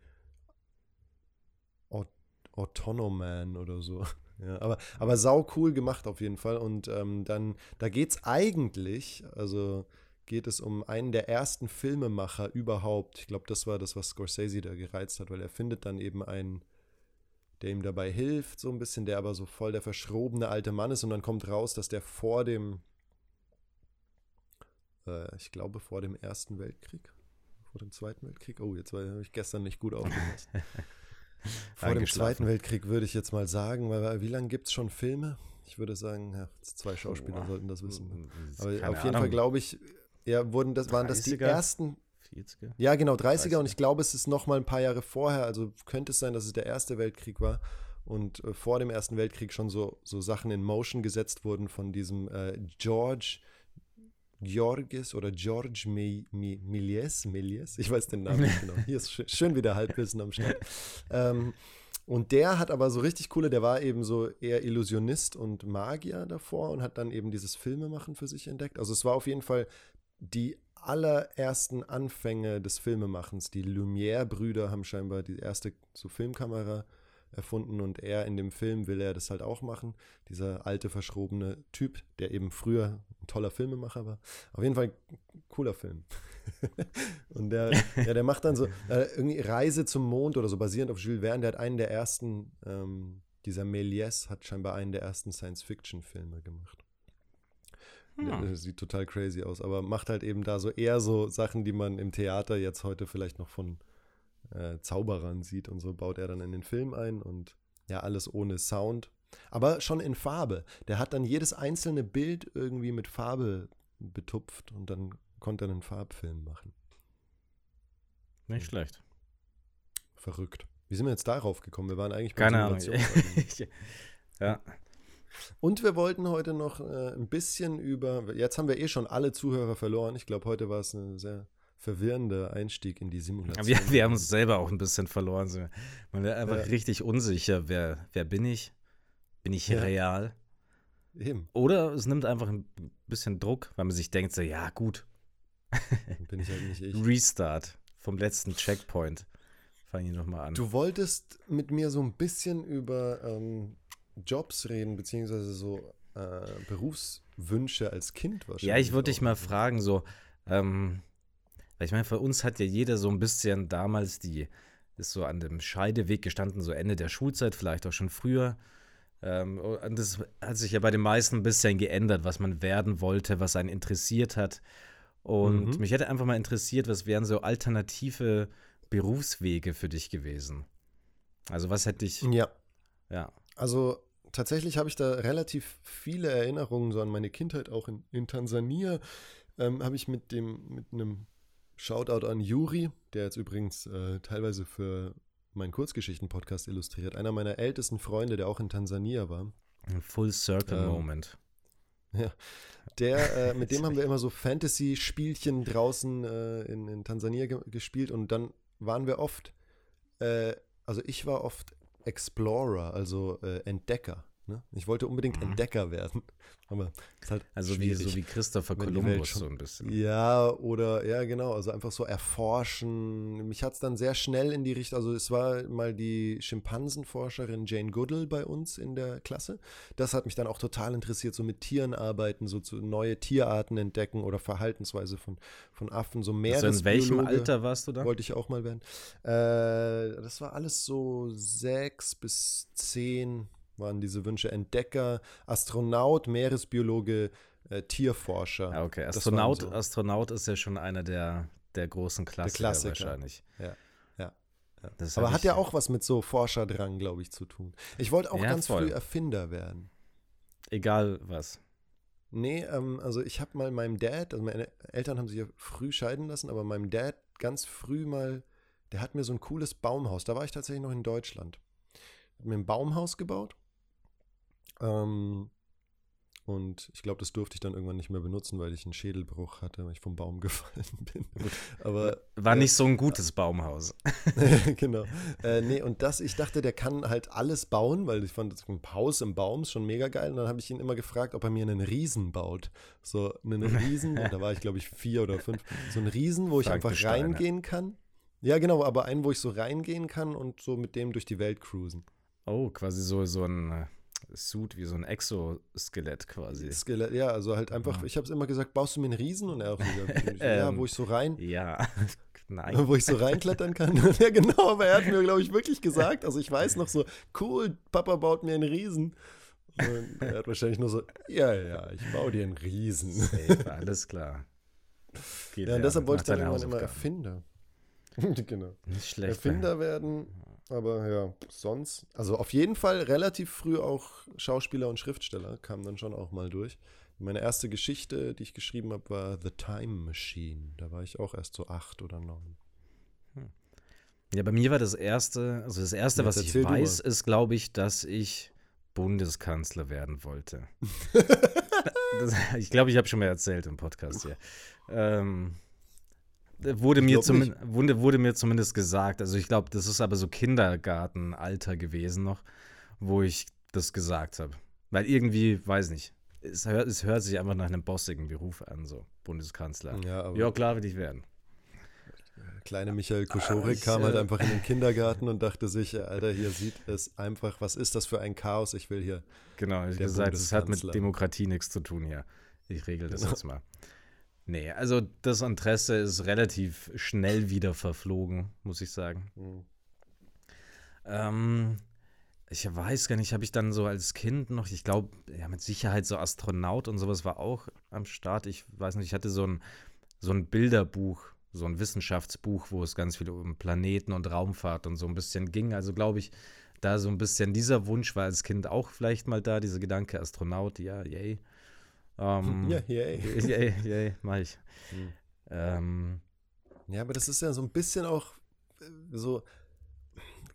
Autonoman oder so. Ja, aber, aber sau cool gemacht auf jeden Fall. Und ähm, dann, da geht es eigentlich, also geht es um einen der ersten Filmemacher überhaupt. Ich glaube, das war das, was Scorsese da gereizt hat, weil er findet dann eben einen, der ihm dabei hilft, so ein bisschen, der aber so voll der verschrobene alte Mann ist. Und dann kommt raus, dass der vor dem äh, ich glaube, vor dem Ersten Weltkrieg. Vor dem Zweiten Weltkrieg. Oh, jetzt habe ich gestern nicht gut aufgepasst. vor dem Zweiten Weltkrieg würde ich jetzt mal sagen, weil wie lange gibt es schon Filme? Ich würde sagen, ja, zwei Schauspieler oh, sollten das wissen. Aber auf jeden Ahnung. Fall glaube ich, ja, wurden das, waren das die ersten 40er? Ja, genau, 30er, 30er. und ich glaube, es ist noch mal ein paar Jahre vorher, also könnte es sein, dass es der Erste Weltkrieg war und äh, vor dem Ersten Weltkrieg schon so, so Sachen in Motion gesetzt wurden von diesem äh, George Georges oder George Milies, Milies, ich weiß den Namen nicht genau. Hier ist schön wieder Halbwissen am Start. Ähm, und der hat aber so richtig coole, der war eben so eher Illusionist und Magier davor und hat dann eben dieses Filmemachen für sich entdeckt. Also es war auf jeden Fall die allerersten Anfänge des Filmemachens. Die Lumière-Brüder haben scheinbar die erste so Filmkamera erfunden und er in dem Film will er das halt auch machen. Dieser alte, verschrobene Typ, der eben früher ein toller Filmemacher war. Auf jeden Fall cooler Film. und der, ja, der macht dann so äh, irgendwie Reise zum Mond oder so, basierend auf Jules Verne. Der hat einen der ersten, ähm, dieser Méliès hat scheinbar einen der ersten Science-Fiction-Filme gemacht. Hm. sieht total crazy aus, aber macht halt eben da so eher so Sachen, die man im Theater jetzt heute vielleicht noch von äh, Zauberern sieht und so baut er dann in den Film ein und ja, alles ohne Sound, aber schon in Farbe. Der hat dann jedes einzelne Bild irgendwie mit Farbe betupft und dann konnte er einen Farbfilm machen. Nicht schlecht. Verrückt. Wie sind wir jetzt darauf gekommen? Wir waren eigentlich bei Keine Ahnung. ja. Und wir wollten heute noch äh, ein bisschen über, jetzt haben wir eh schon alle Zuhörer verloren. Ich glaube, heute war es eine sehr verwirrender Einstieg in die Simulation. Wir, wir haben uns selber auch ein bisschen verloren. Man wird einfach ja. richtig unsicher, wer, wer bin ich? Bin ich ja. real? Eben. Oder es nimmt einfach ein bisschen Druck, weil man sich denkt, so, ja, gut. Bin ich halt nicht ich. Restart vom letzten Checkpoint. Fange ich nochmal an. Du wolltest mit mir so ein bisschen über ähm, Jobs reden, beziehungsweise so äh, Berufswünsche als Kind wahrscheinlich. Ja, ich würde dich mal fragen, so, ähm, ich meine, für uns hat ja jeder so ein bisschen damals die, ist so an dem Scheideweg gestanden, so Ende der Schulzeit, vielleicht auch schon früher. Ähm, und das hat sich ja bei den meisten ein bisschen geändert, was man werden wollte, was einen interessiert hat. Und mhm. mich hätte einfach mal interessiert, was wären so alternative Berufswege für dich gewesen? Also was hätte ich. Ja. Ja. Also tatsächlich habe ich da relativ viele Erinnerungen so an meine Kindheit, auch in, in Tansania. Ähm, habe ich mit dem, mit einem Shoutout an Juri, der jetzt übrigens äh, teilweise für meinen Kurzgeschichten-Podcast illustriert. Einer meiner ältesten Freunde, der auch in Tansania war. Ein Full Circle ähm, Moment. Ja, der, äh, mit dem haben wir immer so Fantasy-Spielchen draußen äh, in, in Tansania ge gespielt und dann waren wir oft, äh, also ich war oft Explorer, also äh, Entdecker. Ne? Ich wollte unbedingt mhm. Entdecker werden. Aber ist halt also wie, so wie Christopher Columbus so ein bisschen. Ja, oder ja, genau. Also einfach so erforschen. Mich hat es dann sehr schnell in die Richtung. Also es war mal die Schimpansenforscherin Jane Goodall bei uns in der Klasse. Das hat mich dann auch total interessiert, so mit Tieren arbeiten, so zu neue Tierarten entdecken oder Verhaltensweise von, von Affen, so mehr. Also in welchem Alter warst du da? Wollte ich auch mal werden. Äh, das war alles so sechs bis zehn waren diese Wünsche Entdecker, Astronaut, Meeresbiologe, äh, Tierforscher. Ja, okay, Astronaut, so. Astronaut ist ja schon einer der, der großen Klassiker, der Klassiker. wahrscheinlich. Ja. ja. ja. Aber hat ja auch was mit so Forscherdrang, glaube ich, zu tun. Ich wollte auch ganz voll. früh Erfinder werden. Egal was. Nee, ähm, also ich habe mal meinem Dad, also meine Eltern haben sich ja früh scheiden lassen, aber meinem Dad ganz früh mal, der hat mir so ein cooles Baumhaus, da war ich tatsächlich noch in Deutschland, hat mir ein Baumhaus gebaut ähm, und ich glaube, das durfte ich dann irgendwann nicht mehr benutzen, weil ich einen Schädelbruch hatte, weil ich vom Baum gefallen bin. Aber war äh, nicht so ein gutes Baumhaus. genau. Äh, nee, und das, ich dachte, der kann halt alles bauen, weil ich fand das ein Haus im Baum schon mega geil. Und dann habe ich ihn immer gefragt, ob er mir einen Riesen baut. So einen Riesen, und da war ich, glaube ich, vier oder fünf. So einen Riesen, wo ich Frank einfach reingehen kann. Ja, genau, aber einen, wo ich so reingehen kann und so mit dem durch die Welt cruisen. Oh, quasi so, so ein äh, Suit, wie so ein Exoskelett quasi. Skelett, ja, also halt einfach, ja. ich habe es immer gesagt, baust du mir einen Riesen? Und er auch gesagt, ja, ähm, wo ich so rein. Ja, nein. Wo ich so reinklettern kann. ja, genau, aber er hat mir, glaube ich, wirklich gesagt, also ich weiß noch so, cool, Papa baut mir einen Riesen. Und er hat wahrscheinlich nur so, ja, ja, ich baue dir einen Riesen. Safe, alles klar. Geht ja, und deshalb wollte ich dann irgendwann immer Erfinder. genau. Nicht schlecht. Erfinder werden aber ja, sonst, also auf jeden Fall relativ früh auch Schauspieler und Schriftsteller kamen dann schon auch mal durch. Meine erste Geschichte, die ich geschrieben habe, war The Time Machine. Da war ich auch erst so acht oder neun. Hm. Ja, bei mir war das erste, also das erste, Jetzt was ich weiß, ist, glaube ich, dass ich Bundeskanzler werden wollte. das, ich glaube, ich habe schon mal erzählt im Podcast hier. Ähm, Wurde mir, zum, wurde, wurde mir zumindest gesagt. Also ich glaube, das ist aber so Kindergartenalter gewesen noch, wo ich das gesagt habe. Weil irgendwie, weiß nicht, es hört, es hört sich einfach nach einem bossigen Beruf an, so Bundeskanzler. Ja, ja klar will ich werden. Kleine Michael Koschorik kam halt äh, einfach in den Kindergarten und dachte sich, Alter, hier sieht es einfach, was ist das für ein Chaos? Ich will hier. Genau, ich gesagt, es hat mit Demokratie nichts zu tun hier. Ich regel das genau. jetzt mal. Nee, also das Interesse ist relativ schnell wieder verflogen, muss ich sagen. Mhm. Ähm, ich weiß gar nicht, habe ich dann so als Kind noch, ich glaube, ja, mit Sicherheit so Astronaut und sowas war auch am Start. Ich weiß nicht, ich hatte so ein, so ein Bilderbuch, so ein Wissenschaftsbuch, wo es ganz viel um Planeten und Raumfahrt und so ein bisschen ging. Also glaube ich, da so ein bisschen dieser Wunsch war als Kind auch vielleicht mal da, dieser Gedanke Astronaut, ja, yay. Ähm, ja, yay. Yay, yay, mach ich. Hm. Ähm, ja, aber das ist ja so ein bisschen auch äh, so,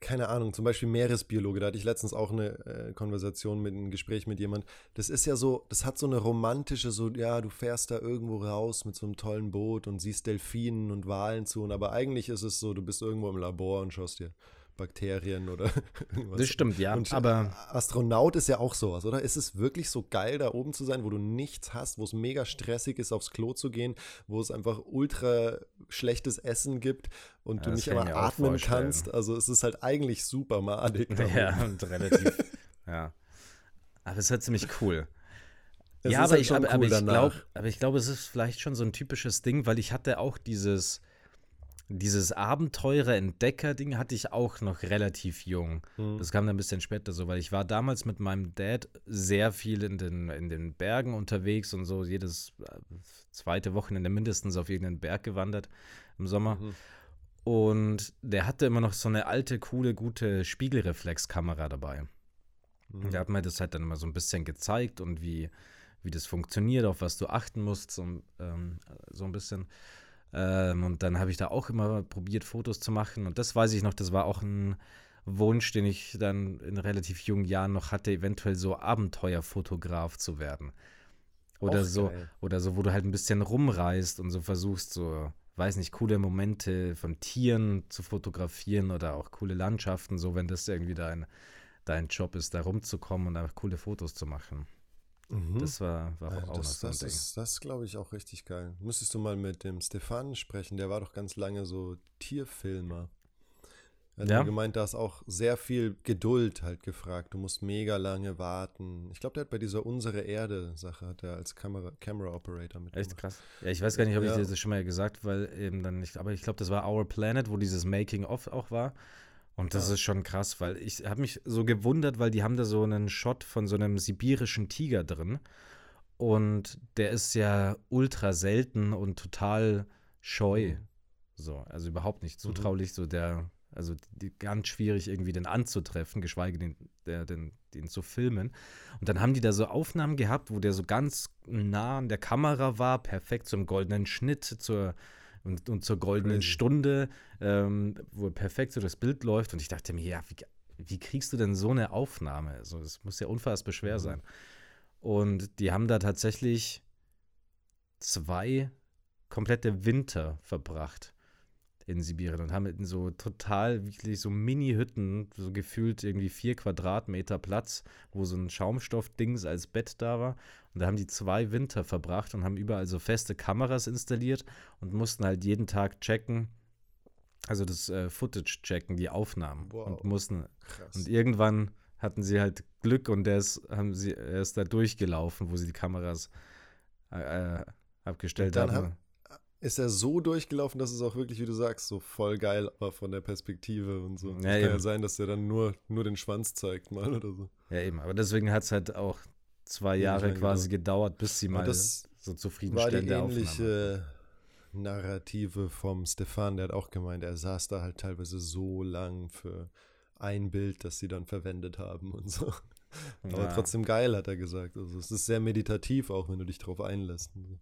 keine Ahnung, zum Beispiel Meeresbiologe, da hatte ich letztens auch eine äh, Konversation mit einem Gespräch mit jemand. Das ist ja so, das hat so eine romantische, so, ja, du fährst da irgendwo raus mit so einem tollen Boot und siehst Delfinen und Walen zu. Und aber eigentlich ist es so, du bist irgendwo im Labor und schaust dir Bakterien oder irgendwas. Das stimmt, ja. Und aber Astronaut ist ja auch sowas, oder? Ist es wirklich so geil, da oben zu sein, wo du nichts hast, wo es mega stressig ist, aufs Klo zu gehen, wo es einfach ultra schlechtes Essen gibt und ja, du nicht einmal atmen kannst? Also es ist halt eigentlich super madig. Ja, und relativ. ja. Aber es ist halt ziemlich cool. Es ja, aber, halt ich, aber, cool aber, ich aber ich glaube, es ist vielleicht schon so ein typisches Ding, weil ich hatte auch dieses dieses Abenteurer-Entdecker-Ding hatte ich auch noch relativ jung. Mhm. Das kam dann ein bisschen später so, weil ich war damals mit meinem Dad sehr viel in den, in den Bergen unterwegs und so jedes äh, zweite Wochenende mindestens auf irgendeinen Berg gewandert im Sommer. Mhm. Und der hatte immer noch so eine alte, coole, gute Spiegelreflexkamera dabei. Mhm. Der hat mir das halt dann immer so ein bisschen gezeigt und wie, wie das funktioniert, auf was du achten musst, so, ähm, so ein bisschen. Ähm, und dann habe ich da auch immer probiert, Fotos zu machen. Und das weiß ich noch, das war auch ein Wunsch, den ich dann in relativ jungen Jahren noch hatte, eventuell so Abenteuerfotograf zu werden. Oder so, oder so, wo du halt ein bisschen rumreist und so versuchst, so, weiß nicht, coole Momente von Tieren zu fotografieren oder auch coole Landschaften, so wenn das irgendwie dein, dein Job ist, da rumzukommen und einfach coole Fotos zu machen. Mhm. Das war, war auch das, so ein das Ding. Ist, das glaube ich auch richtig geil. Müsstest du mal mit dem Stefan sprechen, der war doch ganz lange so Tierfilmer. Er hat ja. gemeint, da ist auch sehr viel Geduld halt gefragt. Du musst mega lange warten. Ich glaube, der hat bei dieser Unsere Erde-Sache hat er als Kamera, Camera Operator mit. Echt krass. Ja, ich weiß gar nicht, ob ja. ich das schon mal gesagt, weil eben dann nicht, aber ich glaube, das war Our Planet, wo dieses Making-of auch war. Und das ja. ist schon krass, weil ich habe mich so gewundert, weil die haben da so einen Shot von so einem sibirischen Tiger drin. Und der ist ja ultra selten und total scheu. Mhm. So, also überhaupt nicht zutraulich. Mhm. So der, also die, ganz schwierig irgendwie den anzutreffen, geschweige denn der, den, den zu filmen. Und dann haben die da so Aufnahmen gehabt, wo der so ganz nah an der Kamera war, perfekt zum goldenen Schnitt, zur und, und zur goldenen Crazy. Stunde, ähm, wo perfekt so das Bild läuft. Und ich dachte mir, ja, wie, wie kriegst du denn so eine Aufnahme? Also, das muss ja unfassbar schwer mhm. sein. Und die haben da tatsächlich zwei komplette Winter verbracht in Sibirien und haben in so total wirklich so Mini-Hütten, so gefühlt irgendwie vier Quadratmeter Platz, wo so ein Schaumstoffdings als Bett da war. Und da haben die zwei Winter verbracht und haben überall so feste Kameras installiert und mussten halt jeden Tag checken, also das äh, Footage checken, die Aufnahmen. Wow. Und mussten. Krass. Und irgendwann hatten sie halt Glück und der ist, haben sie, er ist da durchgelaufen, wo sie die Kameras äh, äh abgestellt haben. haben ist er so durchgelaufen, dass es auch wirklich, wie du sagst, so voll geil war von der Perspektive und so. Ja, kann ja sein, dass der dann nur, nur den Schwanz zeigt mal oder so. Ja, eben. Aber deswegen hat es halt auch zwei Jahre ja, quasi genau. gedauert, bis sie mal das so zufriedenstellende war die ähnliche Narrative vom Stefan, der hat auch gemeint, er saß da halt teilweise so lang für ein Bild, das sie dann verwendet haben und so. Aber ja. trotzdem geil, hat er gesagt. Also es ist sehr meditativ, auch wenn du dich drauf einlässt. So.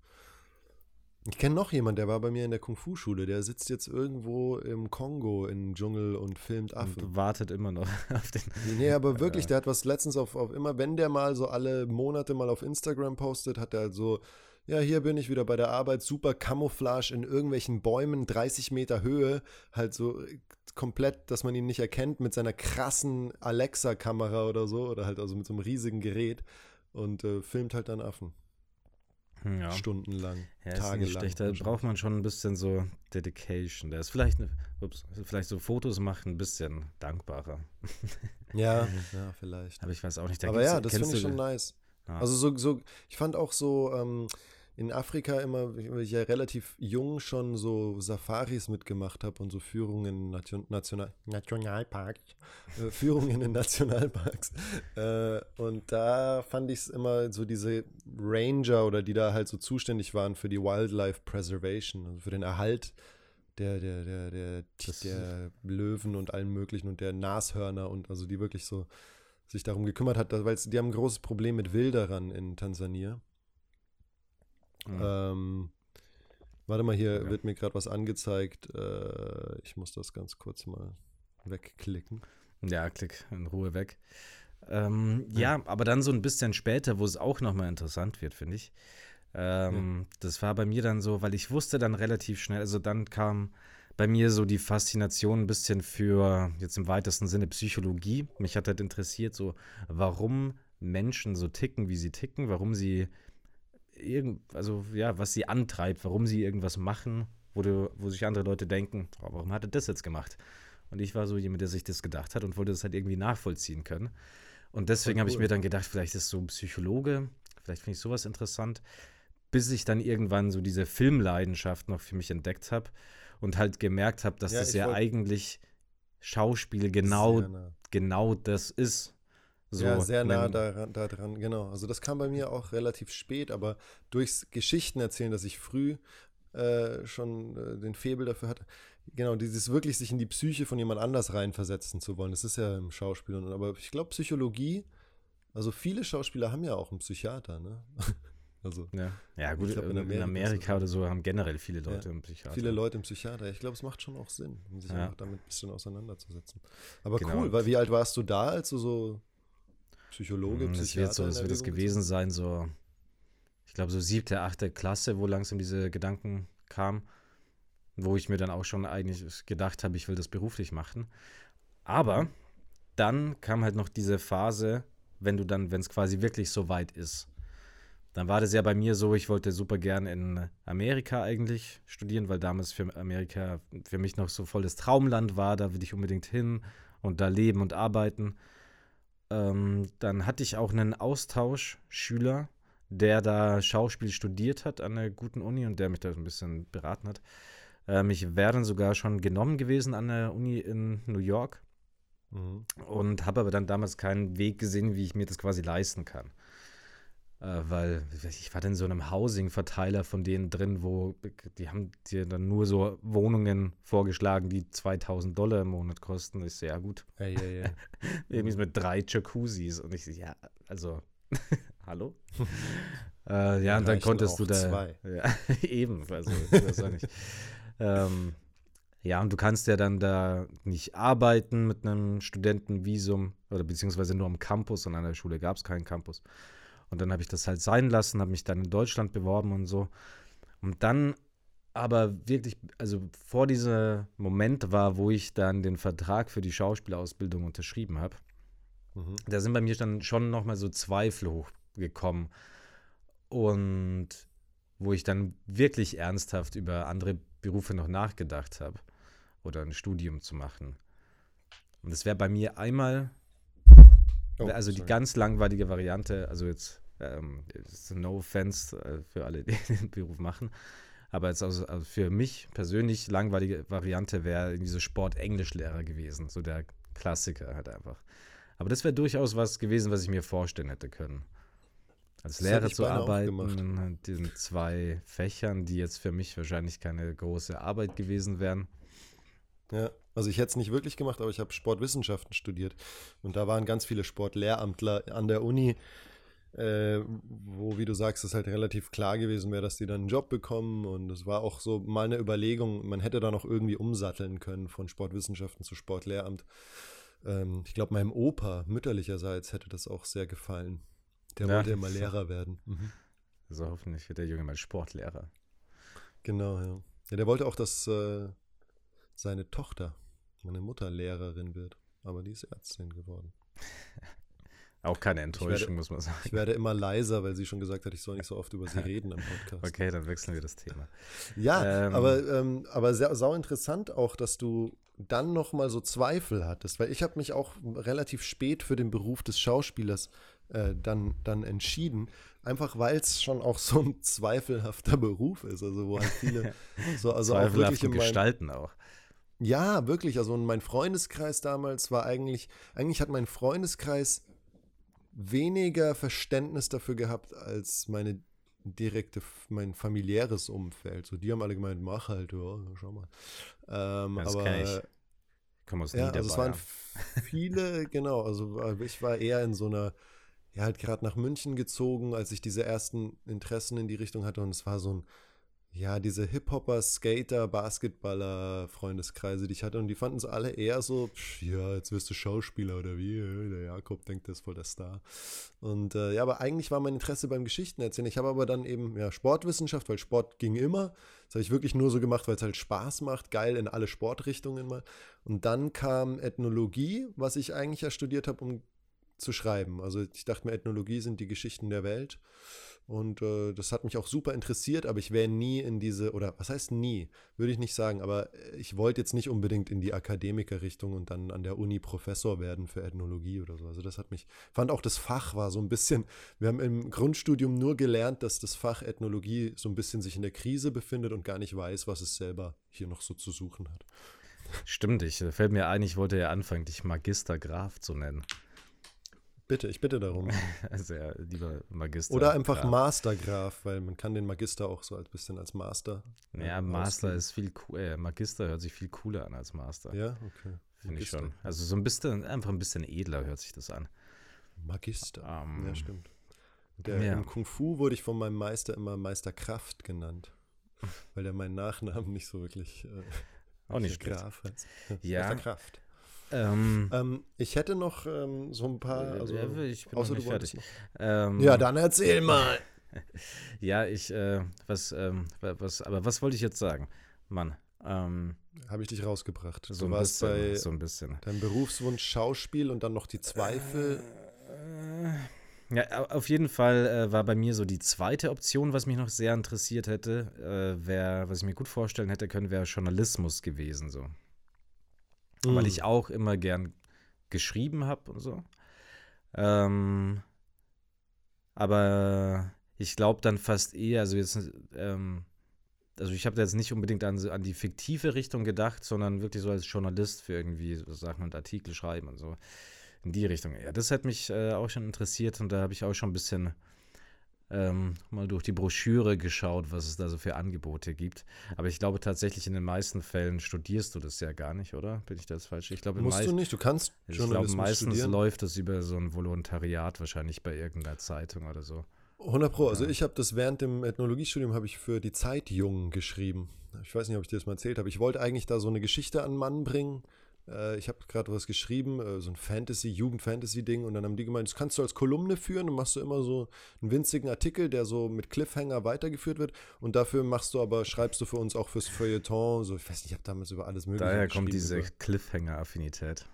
Ich kenne noch jemanden, der war bei mir in der Kung-Fu-Schule. Der sitzt jetzt irgendwo im Kongo im Dschungel und filmt Affen. Und wartet immer noch auf den. Nee, aber wirklich, der hat was letztens auf, auf immer, wenn der mal so alle Monate mal auf Instagram postet, hat er halt so, ja, hier bin ich wieder bei der Arbeit, super Camouflage in irgendwelchen Bäumen, 30 Meter Höhe, halt so komplett, dass man ihn nicht erkennt, mit seiner krassen Alexa-Kamera oder so, oder halt also mit so einem riesigen Gerät und äh, filmt halt dann Affen. Ja. Stundenlang, ja, tagelang. Da braucht man schon ein bisschen so Dedication. Der ist vielleicht, eine, ups, vielleicht so Fotos machen ein bisschen dankbarer. Ja, ja, vielleicht. Aber ich weiß auch nicht. Aber ja, das finde ich schon nice. Ja. Also so, so, ich fand auch so, ähm, in Afrika immer, weil ich ja relativ jung schon so Safaris mitgemacht habe und so Führungen in Nation, National, Nationalparks, äh, Führungen in Nationalparks. Äh, und da fand ich es immer so diese Ranger oder die da halt so zuständig waren für die Wildlife Preservation, also für den Erhalt der, der, der, der, der Löwen und allen möglichen und der Nashörner und also die wirklich so sich darum gekümmert hat, weil die haben ein großes Problem mit Wilderern in Tansania. Mhm. Ähm, warte mal, hier ja. wird mir gerade was angezeigt. Äh, ich muss das ganz kurz mal wegklicken. Ja, klick in Ruhe weg. Ähm, ja. ja. aber dann so ein bisschen später, wo es auch nochmal interessant wird, finde ich. Ähm, ja. Das war bei mir dann so, weil ich wusste dann relativ schnell, also dann kam bei mir so die Faszination ein bisschen für jetzt im weitesten Sinne Psychologie. Mich hat halt interessiert, so warum Menschen so ticken, wie sie ticken, warum sie irgend, also ja, was sie antreibt, warum sie irgendwas machen, wo, du, wo sich andere Leute denken, oh, warum hat er das jetzt gemacht? Und ich war so jemand, der sich das gedacht hat und wollte das halt irgendwie nachvollziehen können. Und deswegen cool. habe ich mir dann gedacht, vielleicht ist so ein Psychologe, vielleicht finde ich sowas interessant, bis ich dann irgendwann so diese Filmleidenschaft noch für mich entdeckt habe und halt gemerkt habe, dass ja, das ja eigentlich Schauspiel genau, genau das ist. So, ja, sehr nah daran, daran, genau. Also das kam bei mir auch relativ spät, aber durchs Geschichten erzählen, dass ich früh äh, schon äh, den Febel dafür hatte. Genau, dieses wirklich sich in die Psyche von jemand anders reinversetzen zu wollen. Das ist ja im Schauspiel. Aber ich glaube, Psychologie, also viele Schauspieler haben ja auch einen Psychiater, ne? Also, ja. ja, gut, glaub, in, Amerika, in Amerika oder so haben generell viele Leute ja, im Psychiater. Viele Leute im Psychiater. Ich glaube, es macht schon auch Sinn, um sich ja. damit ein bisschen auseinanderzusetzen. Aber genau. cool, weil wie alt warst du da, als du so Psychologe, hm, Psychiater? Das wird so, das wird es gewesen sein, so, ich glaube, so siebte, achte Klasse, wo langsam diese Gedanken kamen, wo ich mir dann auch schon eigentlich gedacht habe, ich will das beruflich machen. Aber dann kam halt noch diese Phase, wenn du dann, wenn es quasi wirklich so weit ist dann war das ja bei mir so, ich wollte super gern in Amerika eigentlich studieren, weil damals für Amerika für mich noch so voll das Traumland war. Da will ich unbedingt hin und da leben und arbeiten. Ähm, dann hatte ich auch einen Austauschschüler, der da Schauspiel studiert hat an einer guten Uni und der mich da so ein bisschen beraten hat. Ähm, ich wäre dann sogar schon genommen gewesen an der Uni in New York mhm. und habe aber dann damals keinen Weg gesehen, wie ich mir das quasi leisten kann. Äh, weil ich war in so einem Housing-Verteiler von denen drin, wo die haben dir dann nur so Wohnungen vorgeschlagen, die 2000 Dollar im Monat kosten. Ich so, ja gut. Ja, ja, ja. Irgendwie mit drei Jacuzzis. Und ich so, ja, also, hallo? äh, ja, und dann konntest du da. Zwei. Ja, eben, also, das war nicht. ähm, ja, und du kannst ja dann da nicht arbeiten mit einem Studentenvisum oder beziehungsweise nur am Campus und an der Schule gab es keinen Campus. Und dann habe ich das halt sein lassen, habe mich dann in Deutschland beworben und so. Und dann aber wirklich, also vor diesem Moment war, wo ich dann den Vertrag für die Schauspielausbildung unterschrieben habe, mhm. da sind bei mir dann schon nochmal so Zweifel hochgekommen. Und wo ich dann wirklich ernsthaft über andere Berufe noch nachgedacht habe oder ein Studium zu machen. Und das wäre bei mir einmal, oh, also sorry. die ganz langweilige Variante, also jetzt ähm, no offense äh, für alle, die den Beruf machen. Aber jetzt also, also für mich persönlich langweilige Variante wäre irgendwie so Sport-Englischlehrer gewesen. So der Klassiker halt einfach. Aber das wäre durchaus was gewesen, was ich mir vorstellen hätte können. Als Lehrer zu arbeiten in diesen zwei Fächern, die jetzt für mich wahrscheinlich keine große Arbeit gewesen wären. Ja, also ich hätte es nicht wirklich gemacht, aber ich habe Sportwissenschaften studiert. Und da waren ganz viele Sportlehramtler an der Uni, äh, wo, wie du sagst, es halt relativ klar gewesen wäre, dass die dann einen Job bekommen. Und es war auch so mal eine Überlegung, man hätte da noch irgendwie umsatteln können von Sportwissenschaften zu Sportlehramt. Ähm, ich glaube, meinem Opa mütterlicherseits hätte das auch sehr gefallen. Der ja, wollte immer Lehrer werden. Mhm. Also hoffentlich wird der Junge mal Sportlehrer. Genau, ja. Ja, der wollte auch, dass äh, seine Tochter, meine Mutter, Lehrerin wird. Aber die ist Ärztin geworden. Auch keine Enttäuschung, werde, muss man sagen. Ich werde immer leiser, weil sie schon gesagt hat, ich soll nicht so oft über sie reden im Podcast. Okay, dann wechseln wir das Thema. Ja, ähm, aber, ähm, aber sehr, sau interessant auch, dass du dann noch mal so Zweifel hattest, weil ich habe mich auch relativ spät für den Beruf des Schauspielers äh, dann, dann entschieden, einfach weil es schon auch so ein zweifelhafter Beruf ist, also wo halt viele so also auch wirklich in Gestalten auch. Ja, wirklich. Also mein Freundeskreis damals war eigentlich, eigentlich hat mein Freundeskreis weniger Verständnis dafür gehabt als meine direkte, mein familiäres Umfeld. So, die haben alle gemeint, mach halt, ja, schau mal. Ähm, das aber kann ich. Komm aus ja, also es waren viele, genau, also ich war eher in so einer, ja, halt gerade nach München gezogen, als ich diese ersten Interessen in die Richtung hatte und es war so ein, ja, diese Hip-Hopper, Skater, Basketballer, Freundeskreise, die ich hatte, und die fanden es alle eher so, pff, ja, jetzt wirst du Schauspieler oder wie, der Jakob denkt, der ist voll der Star. Und äh, ja, aber eigentlich war mein Interesse beim Geschichten erzählen. Ich habe aber dann eben, ja, Sportwissenschaft, weil Sport ging immer. Das habe ich wirklich nur so gemacht, weil es halt Spaß macht, geil in alle Sportrichtungen mal. Und dann kam Ethnologie, was ich eigentlich ja studiert habe, um zu schreiben. Also ich dachte mir, Ethnologie sind die Geschichten der Welt. Und äh, das hat mich auch super interessiert, aber ich wäre nie in diese, oder was heißt nie, würde ich nicht sagen, aber ich wollte jetzt nicht unbedingt in die Akademikerrichtung und dann an der Uni Professor werden für Ethnologie oder so. Also das hat mich, fand auch das Fach war so ein bisschen, wir haben im Grundstudium nur gelernt, dass das Fach Ethnologie so ein bisschen sich in der Krise befindet und gar nicht weiß, was es selber hier noch so zu suchen hat. Stimmt, ich fällt mir ein, ich wollte ja anfangen, dich Magister Graf zu nennen. Bitte, ich bitte darum. Also ja, lieber Magister. Oder einfach Graf. Mastergraf, weil man kann den Magister auch so ein bisschen als Master. Ja, äh, Master ausgeben. ist viel cooler. Äh, Magister hört sich viel cooler an als Master. Ja, okay. Finde ich schon. Also so ein bisschen, einfach ein bisschen edler hört sich das an. Magister. Ähm, ja, stimmt. Der, ja. Im Kung Fu wurde ich von meinem Meister immer Meister Kraft genannt, weil der meinen Nachnamen nicht so wirklich äh, auch nicht Graf heißt. Ja. Meister Kraft. Ähm, ähm, ich hätte noch ähm, so ein paar. Also, ja, ich bin außer noch nicht fertig. Ähm, ja, dann erzähl mal. ja, ich, äh, was, ähm, was, aber was wollte ich jetzt sagen? Mann. Ähm, Habe ich dich rausgebracht. So du warst bisschen, bei so ein bisschen. Deinem Berufswunsch Schauspiel und dann noch die Zweifel. Äh, ja, auf jeden Fall äh, war bei mir so die zweite Option, was mich noch sehr interessiert hätte, äh, wär, was ich mir gut vorstellen hätte können, wäre Journalismus gewesen. So mhm. weil ich auch immer gern geschrieben habe und so. Ähm, aber ich glaube dann fast eher, also jetzt, ähm, also ich habe da jetzt nicht unbedingt an, an die fiktive Richtung gedacht, sondern wirklich so als Journalist für irgendwie so Sachen und Artikel schreiben und so. In die Richtung. Ja, das hat mich äh, auch schon interessiert und da habe ich auch schon ein bisschen ähm, mal durch die Broschüre geschaut, was es da so für Angebote gibt. Aber ich glaube tatsächlich, in den meisten Fällen studierst du das ja gar nicht, oder? Bin ich das falsch? Ich glaube, Musst du nicht, du kannst Ich glaube, meistens studieren. läuft das über so ein Volontariat wahrscheinlich bei irgendeiner Zeitung oder so. 100 Pro. Also ich habe das während dem Ethnologiestudium habe ich für die Zeit Jung geschrieben. Ich weiß nicht, ob ich dir das mal erzählt habe. Ich wollte eigentlich da so eine Geschichte an Mann bringen äh, ich habe gerade was geschrieben, äh, so ein Fantasy, Jugend-Fantasy-Ding, und dann haben die gemeint, das kannst du als Kolumne führen und machst du immer so einen winzigen Artikel, der so mit Cliffhanger weitergeführt wird. Und dafür machst du aber, schreibst du für uns auch fürs Feuilleton, so, ich weiß nicht, ich habe damals über alles mögliche Daher kommt diese Cliffhanger-Affinität.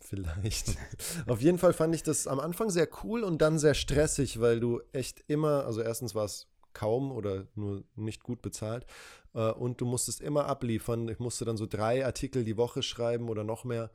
Vielleicht. Auf jeden Fall fand ich das am Anfang sehr cool und dann sehr stressig, weil du echt immer, also erstens war es kaum oder nur nicht gut bezahlt. Äh, und du musstest immer abliefern. Ich musste dann so drei Artikel die Woche schreiben oder noch mehr.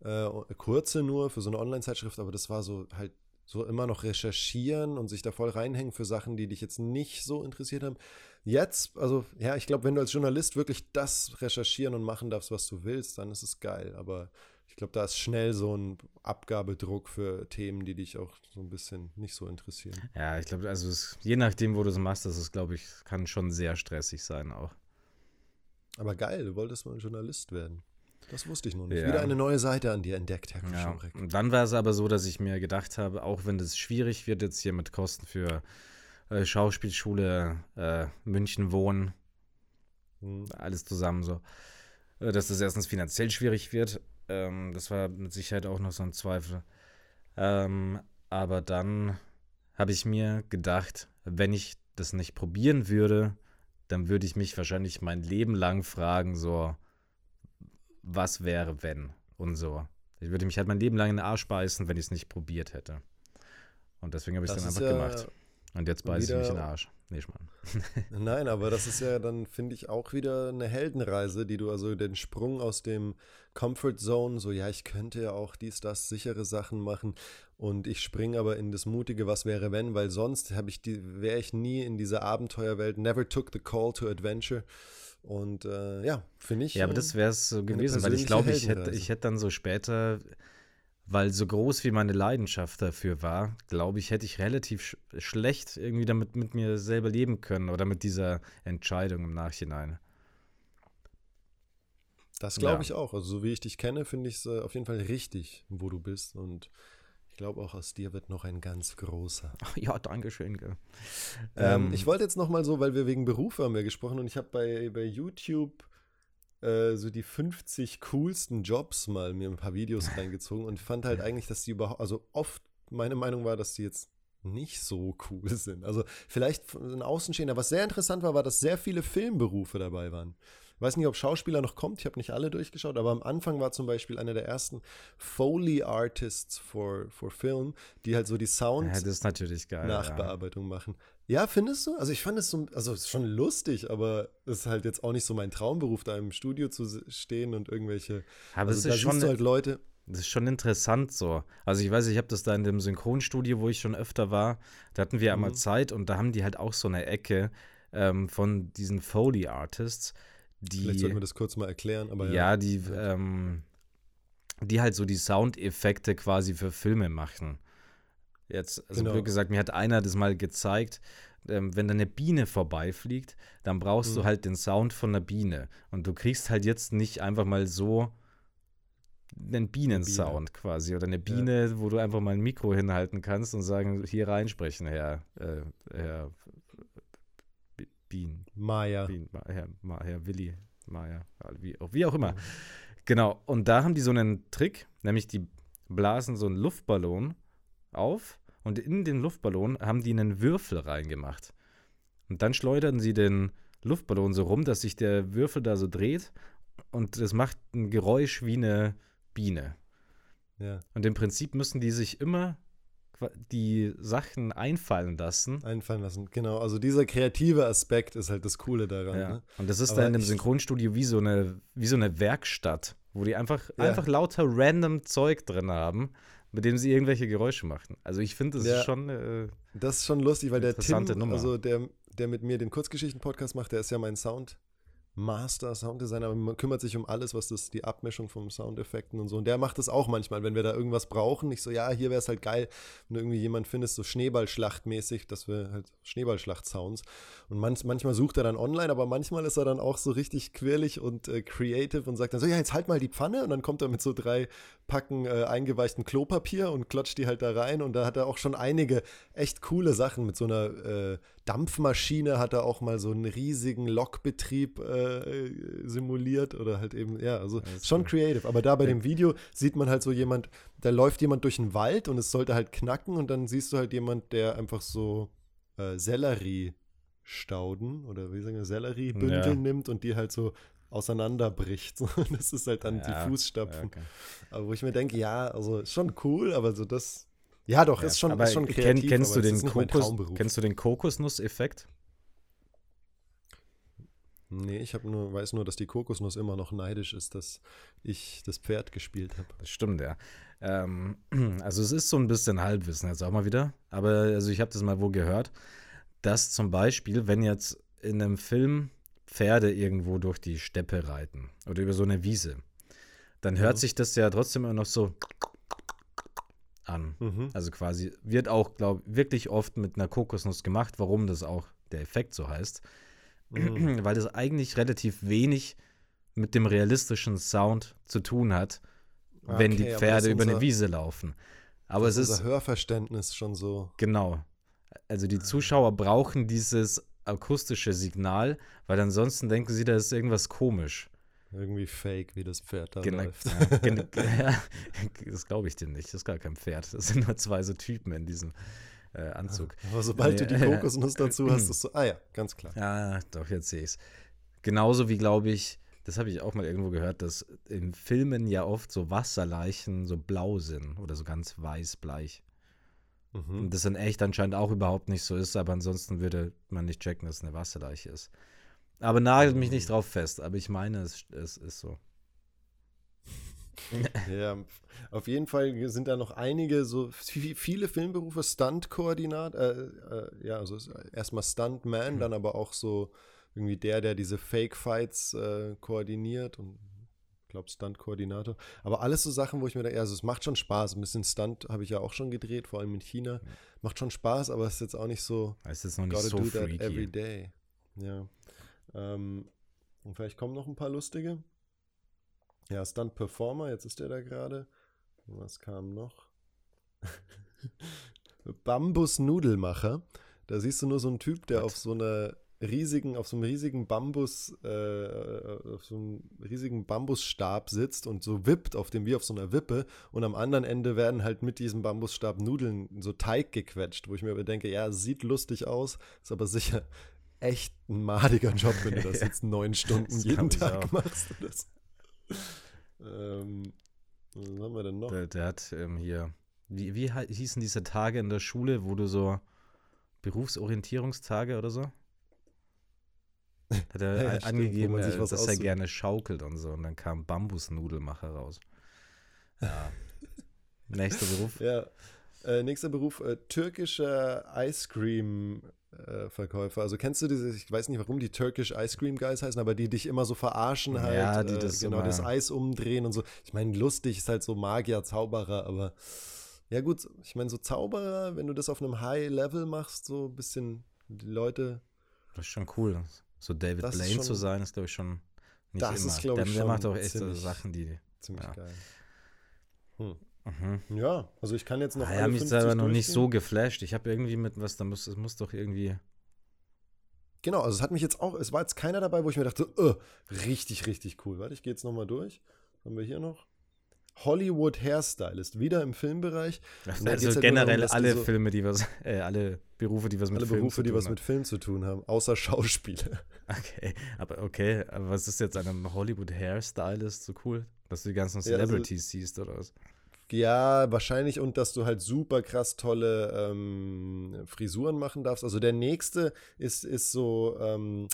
Äh, kurze nur für so eine Online-Zeitschrift, aber das war so halt so immer noch recherchieren und sich da voll reinhängen für Sachen, die dich jetzt nicht so interessiert haben. Jetzt, also ja, ich glaube, wenn du als Journalist wirklich das recherchieren und machen darfst, was du willst, dann ist es geil. Aber ich glaube, da ist schnell so ein Abgabedruck für Themen, die dich auch so ein bisschen nicht so interessieren. Ja, ich glaube, also es, je nachdem, wo du es machst, das ist, glaube ich, kann schon sehr stressig sein auch. Aber geil, du wolltest mal ein Journalist werden. Das wusste ich noch nicht. Ja. Wieder eine neue Seite an dir entdeckt, Herr ja. Und dann war es aber so, dass ich mir gedacht habe, auch wenn das schwierig wird jetzt hier mit Kosten für äh, Schauspielschule, äh, München wohnen, hm. alles zusammen so, äh, dass das erstens finanziell schwierig wird. Ähm, das war mit Sicherheit auch noch so ein Zweifel. Ähm, aber dann habe ich mir gedacht, wenn ich das nicht probieren würde, dann würde ich mich wahrscheinlich mein Leben lang fragen, so, was wäre, wenn und so. Ich würde mich halt mein Leben lang in den Arsch beißen, wenn ich es nicht probiert hätte. Und deswegen habe ich es dann einfach ja gemacht. Und jetzt beiße ich mich in den Arsch. Nee, Schmarrn. Nein, aber das ist ja dann, finde ich, auch wieder eine Heldenreise, die du also den Sprung aus dem Comfort Zone, so ja, ich könnte ja auch dies, das, sichere Sachen machen und ich springe aber in das mutige Was wäre wenn, weil sonst habe ich die, wäre ich nie in dieser Abenteuerwelt, never took the call to adventure. Und äh, ja, finde ich. Ja, aber das wäre es so gewesen, weil ich glaube, ich hätte, ich hätte dann so später weil so groß wie meine Leidenschaft dafür war, glaube ich, hätte ich relativ sch schlecht irgendwie damit mit mir selber leben können oder mit dieser Entscheidung im Nachhinein. Das glaube ja. ich auch. Also so wie ich dich kenne, finde ich es äh, auf jeden Fall richtig, wo du bist. Und Ich glaube auch aus dir wird noch ein ganz großer. Ja, danke schön. Ähm, ähm, ich wollte jetzt noch mal so, weil wir wegen Beruf haben wir gesprochen und ich habe bei, bei YouTube äh, so die 50 coolsten Jobs mal mir ein paar Videos reingezogen und fand halt eigentlich, dass die überhaupt, also oft meine Meinung war, dass die jetzt nicht so cool sind. Also vielleicht ein Außenstehender. Was sehr interessant war, war, dass sehr viele Filmberufe dabei waren. Ich weiß nicht, ob Schauspieler noch kommt, ich habe nicht alle durchgeschaut, aber am Anfang war zum Beispiel einer der ersten Foley Artists for, for Film, die halt so die Sound ja, Nachbearbeitung ja. machen. Ja, findest du? Also ich fand es so, also es ist schon lustig, aber es ist halt jetzt auch nicht so mein Traumberuf, da im Studio zu stehen und irgendwelche. Aber also es ist schon halt Leute. Das ist schon interessant so. Also ich weiß, ich habe das da in dem Synchronstudio, wo ich schon öfter war, da hatten wir mhm. einmal Zeit und da haben die halt auch so eine Ecke ähm, von diesen Foley Artists die, Vielleicht sollten wir das kurz mal erklären, aber ja. Ja, die, ähm, die halt so die Soundeffekte quasi für Filme machen. Jetzt, also genau. wie gesagt, mir hat einer das mal gezeigt, ähm, wenn da eine Biene vorbeifliegt, dann brauchst mhm. du halt den Sound von einer Biene. Und du kriegst halt jetzt nicht einfach mal so einen Bienensound Biene. quasi oder eine Biene, ja. wo du einfach mal ein Mikro hinhalten kannst und sagen, hier reinsprechen, Herr, äh, Herr Bean. Maya. Bean, Herr, Herr Willi Maya, wie, wie auch immer. Mhm. Genau, und da haben die so einen Trick, nämlich die blasen so einen Luftballon auf und in den Luftballon haben die einen Würfel reingemacht. Und dann schleudern sie den Luftballon so rum, dass sich der Würfel da so dreht und das macht ein Geräusch wie eine Biene. Ja. Und im Prinzip müssen die sich immer die Sachen einfallen lassen. Einfallen lassen, genau. Also dieser kreative Aspekt ist halt das Coole daran. Ja. Ne? Und das ist Aber dann in dem Synchronstudio wie so eine, wie so eine Werkstatt, wo die einfach, ja. einfach lauter random Zeug drin haben, mit dem sie irgendwelche Geräusche machen. Also ich finde, das ja. ist schon. Äh, das ist schon lustig, weil der Tim, Nummer. also der, der mit mir den Kurzgeschichten-Podcast macht, der ist ja mein Sound. Master Sounddesigner, aber man kümmert sich um alles, was das, die Abmischung von Soundeffekten und so. Und der macht das auch manchmal, wenn wir da irgendwas brauchen. Ich so, ja, hier wäre es halt geil, wenn du irgendwie jemand findest, so Schneeballschlachtmäßig, dass wir halt Schneeballschlacht-Sounds. Und man, manchmal sucht er dann online, aber manchmal ist er dann auch so richtig quirlig und äh, creative und sagt dann so, ja, jetzt halt mal die Pfanne. Und dann kommt er mit so drei Packen äh, eingeweichten Klopapier und klatscht die halt da rein. Und da hat er auch schon einige echt coole Sachen mit so einer äh, Dampfmaschine hat er auch mal so einen riesigen Lokbetrieb äh, simuliert oder halt eben, ja, also schon cool. creative. Aber da bei dem Video sieht man halt so jemand, da läuft jemand durch den Wald und es sollte halt knacken und dann siehst du halt jemand, der einfach so äh, Sellerie-Stauden oder wie sagen wir, Selleriebündel ja. nimmt und die halt so auseinanderbricht. das ist halt dann ja, die Fußstapfen. Ja, okay. Aber wo ich mir denke, ja, also schon cool, aber so das ja, doch, ja, ist, schon, ist schon kreativ. Kenn, kennst, du den Kokos, kennst du den Kokosnuss-Effekt? Nee, ich nur, weiß nur, dass die Kokosnuss immer noch neidisch ist, dass ich das Pferd gespielt habe. Das stimmt, ja. Ähm, also es ist so ein bisschen Halbwissen jetzt auch mal wieder. Aber also ich habe das mal wo gehört, dass zum Beispiel, wenn jetzt in einem Film Pferde irgendwo durch die Steppe reiten oder über so eine Wiese, dann hört mhm. sich das ja trotzdem immer noch so an. Mhm. Also quasi wird auch, glaube ich, wirklich oft mit einer Kokosnuss gemacht, warum das auch der Effekt so heißt. Mhm. Weil das eigentlich relativ wenig mit dem realistischen Sound zu tun hat, okay, wenn die Pferde über eine Wiese laufen. Aber es ist unser Hörverständnis schon so. Genau. Also die Zuschauer brauchen dieses akustische Signal, weil ansonsten denken sie, da ist irgendwas komisch. Irgendwie fake, wie das Pferd da genau, läuft. Ja, das glaube ich dir nicht. Das ist gar kein Pferd. Das sind nur zwei so Typen in diesem äh, Anzug. Aber sobald du die Kokosnuss dazu hast, ist es so, ah ja, ganz klar. Ja, doch, jetzt sehe ich es. Genauso wie, glaube ich, das habe ich auch mal irgendwo gehört, dass in Filmen ja oft so Wasserleichen so blau sind oder so ganz weiß-bleich. Mhm. Und das dann echt anscheinend auch überhaupt nicht so ist, aber ansonsten würde man nicht checken, dass es eine Wasserleiche ist. Aber nagelt mich nicht drauf fest, aber ich meine, es, es ist so. ja, auf jeden Fall sind da noch einige, so viele Filmberufe, Stunt-Koordinat, äh, äh, ja, also erstmal Stuntman, mhm. dann aber auch so irgendwie der, der diese Fake-Fights äh, koordiniert und ich glaube Stunt-Koordinator. Aber alles so Sachen, wo ich mir denke, also es macht schon Spaß. Ein bisschen Stunt habe ich ja auch schon gedreht, vor allem in China. Macht schon Spaß, aber es ist jetzt auch nicht so. Es ist noch nicht so do freaky. that every day. Ja. Ähm, und vielleicht kommen noch ein paar lustige. Ja, Stunt Performer, jetzt ist der da gerade. Was kam noch? Bambusnudelmacher. Da siehst du nur so einen Typ, der What? auf so einer riesigen, auf so einem riesigen Bambus, äh, auf so einem riesigen Bambusstab sitzt und so wippt auf dem wie auf so einer Wippe und am anderen Ende werden halt mit diesem Bambusstab Nudeln so Teig gequetscht, wo ich mir aber denke, ja, sieht lustig aus, ist aber sicher echt ein madiger Job, wenn du das jetzt neun Stunden jeden Tag machst. Das. Ähm, was haben wir denn noch? Der, der hat ähm, hier, wie, wie hießen diese Tage in der Schule, wo du so Berufsorientierungstage oder so? Hat er ja, angegeben, stimmt, dass er gerne schaukelt und so. Und dann kam Bambusnudelmacher raus. Ja. Nächster Beruf. Ja. Äh, nächster Beruf, äh, türkischer Ice Cream äh, Verkäufer. Also kennst du diese, ich weiß nicht, warum die Turkish Ice Cream Guys heißen, aber die dich immer so verarschen halt. Ja, die äh, das genau, das Eis umdrehen und so. Ich meine, lustig ist halt so Magier, Zauberer, aber ja gut, ich meine, so Zauberer, wenn du das auf einem High Level machst, so ein bisschen die Leute. Das ist schon cool. So David Blaine schon, zu sein, ist, glaube ich, schon nicht das immer. Ist, glaube ich, der, der macht auch echt ziemlich, so Sachen, die. Ziemlich ja. geil. Hm. Mhm. Ja, also ich kann jetzt noch. Ah, ja, mich selber noch nicht so geflasht. Ich habe irgendwie mit was, da muss, es muss doch irgendwie. Genau, also es hat mich jetzt auch, es war jetzt keiner dabei, wo ich mir dachte, oh, richtig, richtig cool. Warte, ich gehe jetzt nochmal durch. Was haben wir hier noch? Hollywood Hairstylist, wieder im Filmbereich. Also halt generell darum, alle so, Filme, die was, äh, alle Berufe, die was mit alle Film Berufe, zu tun die was haben. mit Film zu tun haben, außer Schauspieler. Okay, aber okay, aber was ist jetzt an einem Hollywood Hairstylist so cool, dass du die ganzen Celebrities ja, also, siehst oder was? Ja, wahrscheinlich und dass du halt super krass tolle ähm, Frisuren machen darfst. Also der nächste ist, ist so, ähm,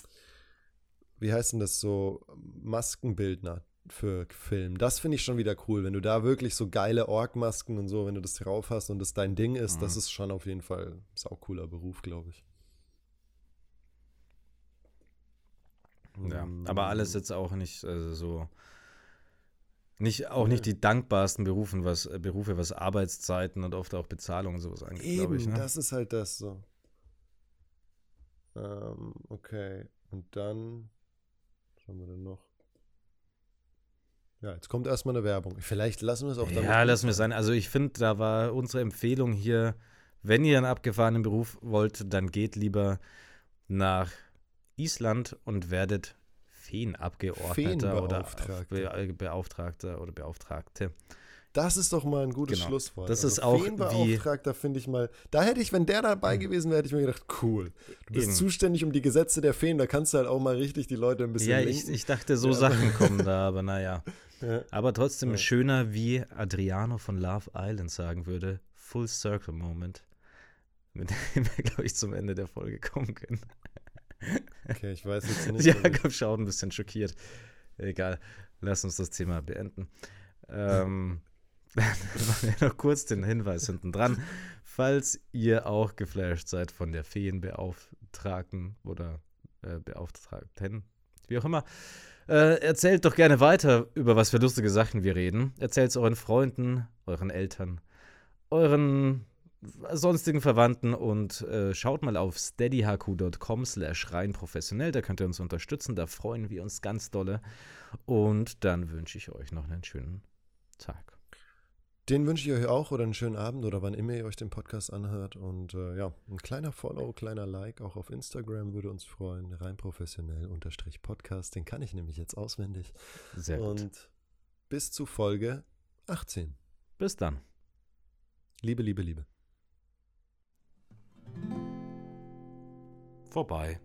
wie heißt denn das so, Maskenbildner für Film. Das finde ich schon wieder cool, wenn du da wirklich so geile Ork-Masken und so, wenn du das drauf hast und das dein Ding ist, mhm. das ist schon auf jeden Fall ein saucooler Beruf, glaube ich. Ja, aber alles jetzt auch nicht also so nicht, auch nicht die dankbarsten Berufen, was, äh, Berufe, was Arbeitszeiten und oft auch Bezahlung und sowas angeht, glaube ich. Ne? das ist halt das so. Ähm, okay. Und dann, was haben wir denn noch? Ja, jetzt kommt erstmal eine Werbung. Vielleicht lassen wir es auch dann. Ja, lassen wir es sein. Also ich finde, da war unsere Empfehlung hier, wenn ihr einen abgefahrenen Beruf wollt, dann geht lieber nach Island und werdet Feenabgeordneter oder Be Beauftragter oder Beauftragte. Das ist doch mal ein gutes genau. Schlusswort. Das also ist auch Feenbeauftragter finde ich mal. Da hätte ich, wenn der dabei gewesen wäre, hätte ich mir gedacht, cool. Du bist Eben. zuständig um die Gesetze der Feen, da kannst du halt auch mal richtig die Leute ein bisschen. Ja, ich, ich, dachte, so ja. Sachen kommen da, aber naja. Ja. Aber trotzdem ja. schöner, wie Adriano von Love Island sagen würde, Full Circle Moment, mit dem wir, glaube ich, zum Ende der Folge kommen können. Okay, ich weiß jetzt nicht. Jakob schaut ein bisschen schockiert. Egal, lass uns das Thema beenden. Ähm, wir noch kurz den Hinweis hinten dran. Falls ihr auch geflasht seid von der Feenbeauftragten oder äh, Beauftragten, wie auch immer, äh, erzählt doch gerne weiter, über was für lustige Sachen wir reden. Erzählt es euren Freunden, euren Eltern, euren sonstigen Verwandten und äh, schaut mal auf steadyhq.com slash rein professionell, da könnt ihr uns unterstützen, da freuen wir uns ganz dolle und dann wünsche ich euch noch einen schönen Tag. Den wünsche ich euch auch oder einen schönen Abend oder wann immer ihr euch den Podcast anhört und äh, ja, ein kleiner Follow, kleiner Like auch auf Instagram würde uns freuen, rein professionell unterstrich Podcast, den kann ich nämlich jetzt auswendig. Sehr gut. Und bis zu Folge 18. Bis dann. Liebe, liebe, liebe. Vorbei.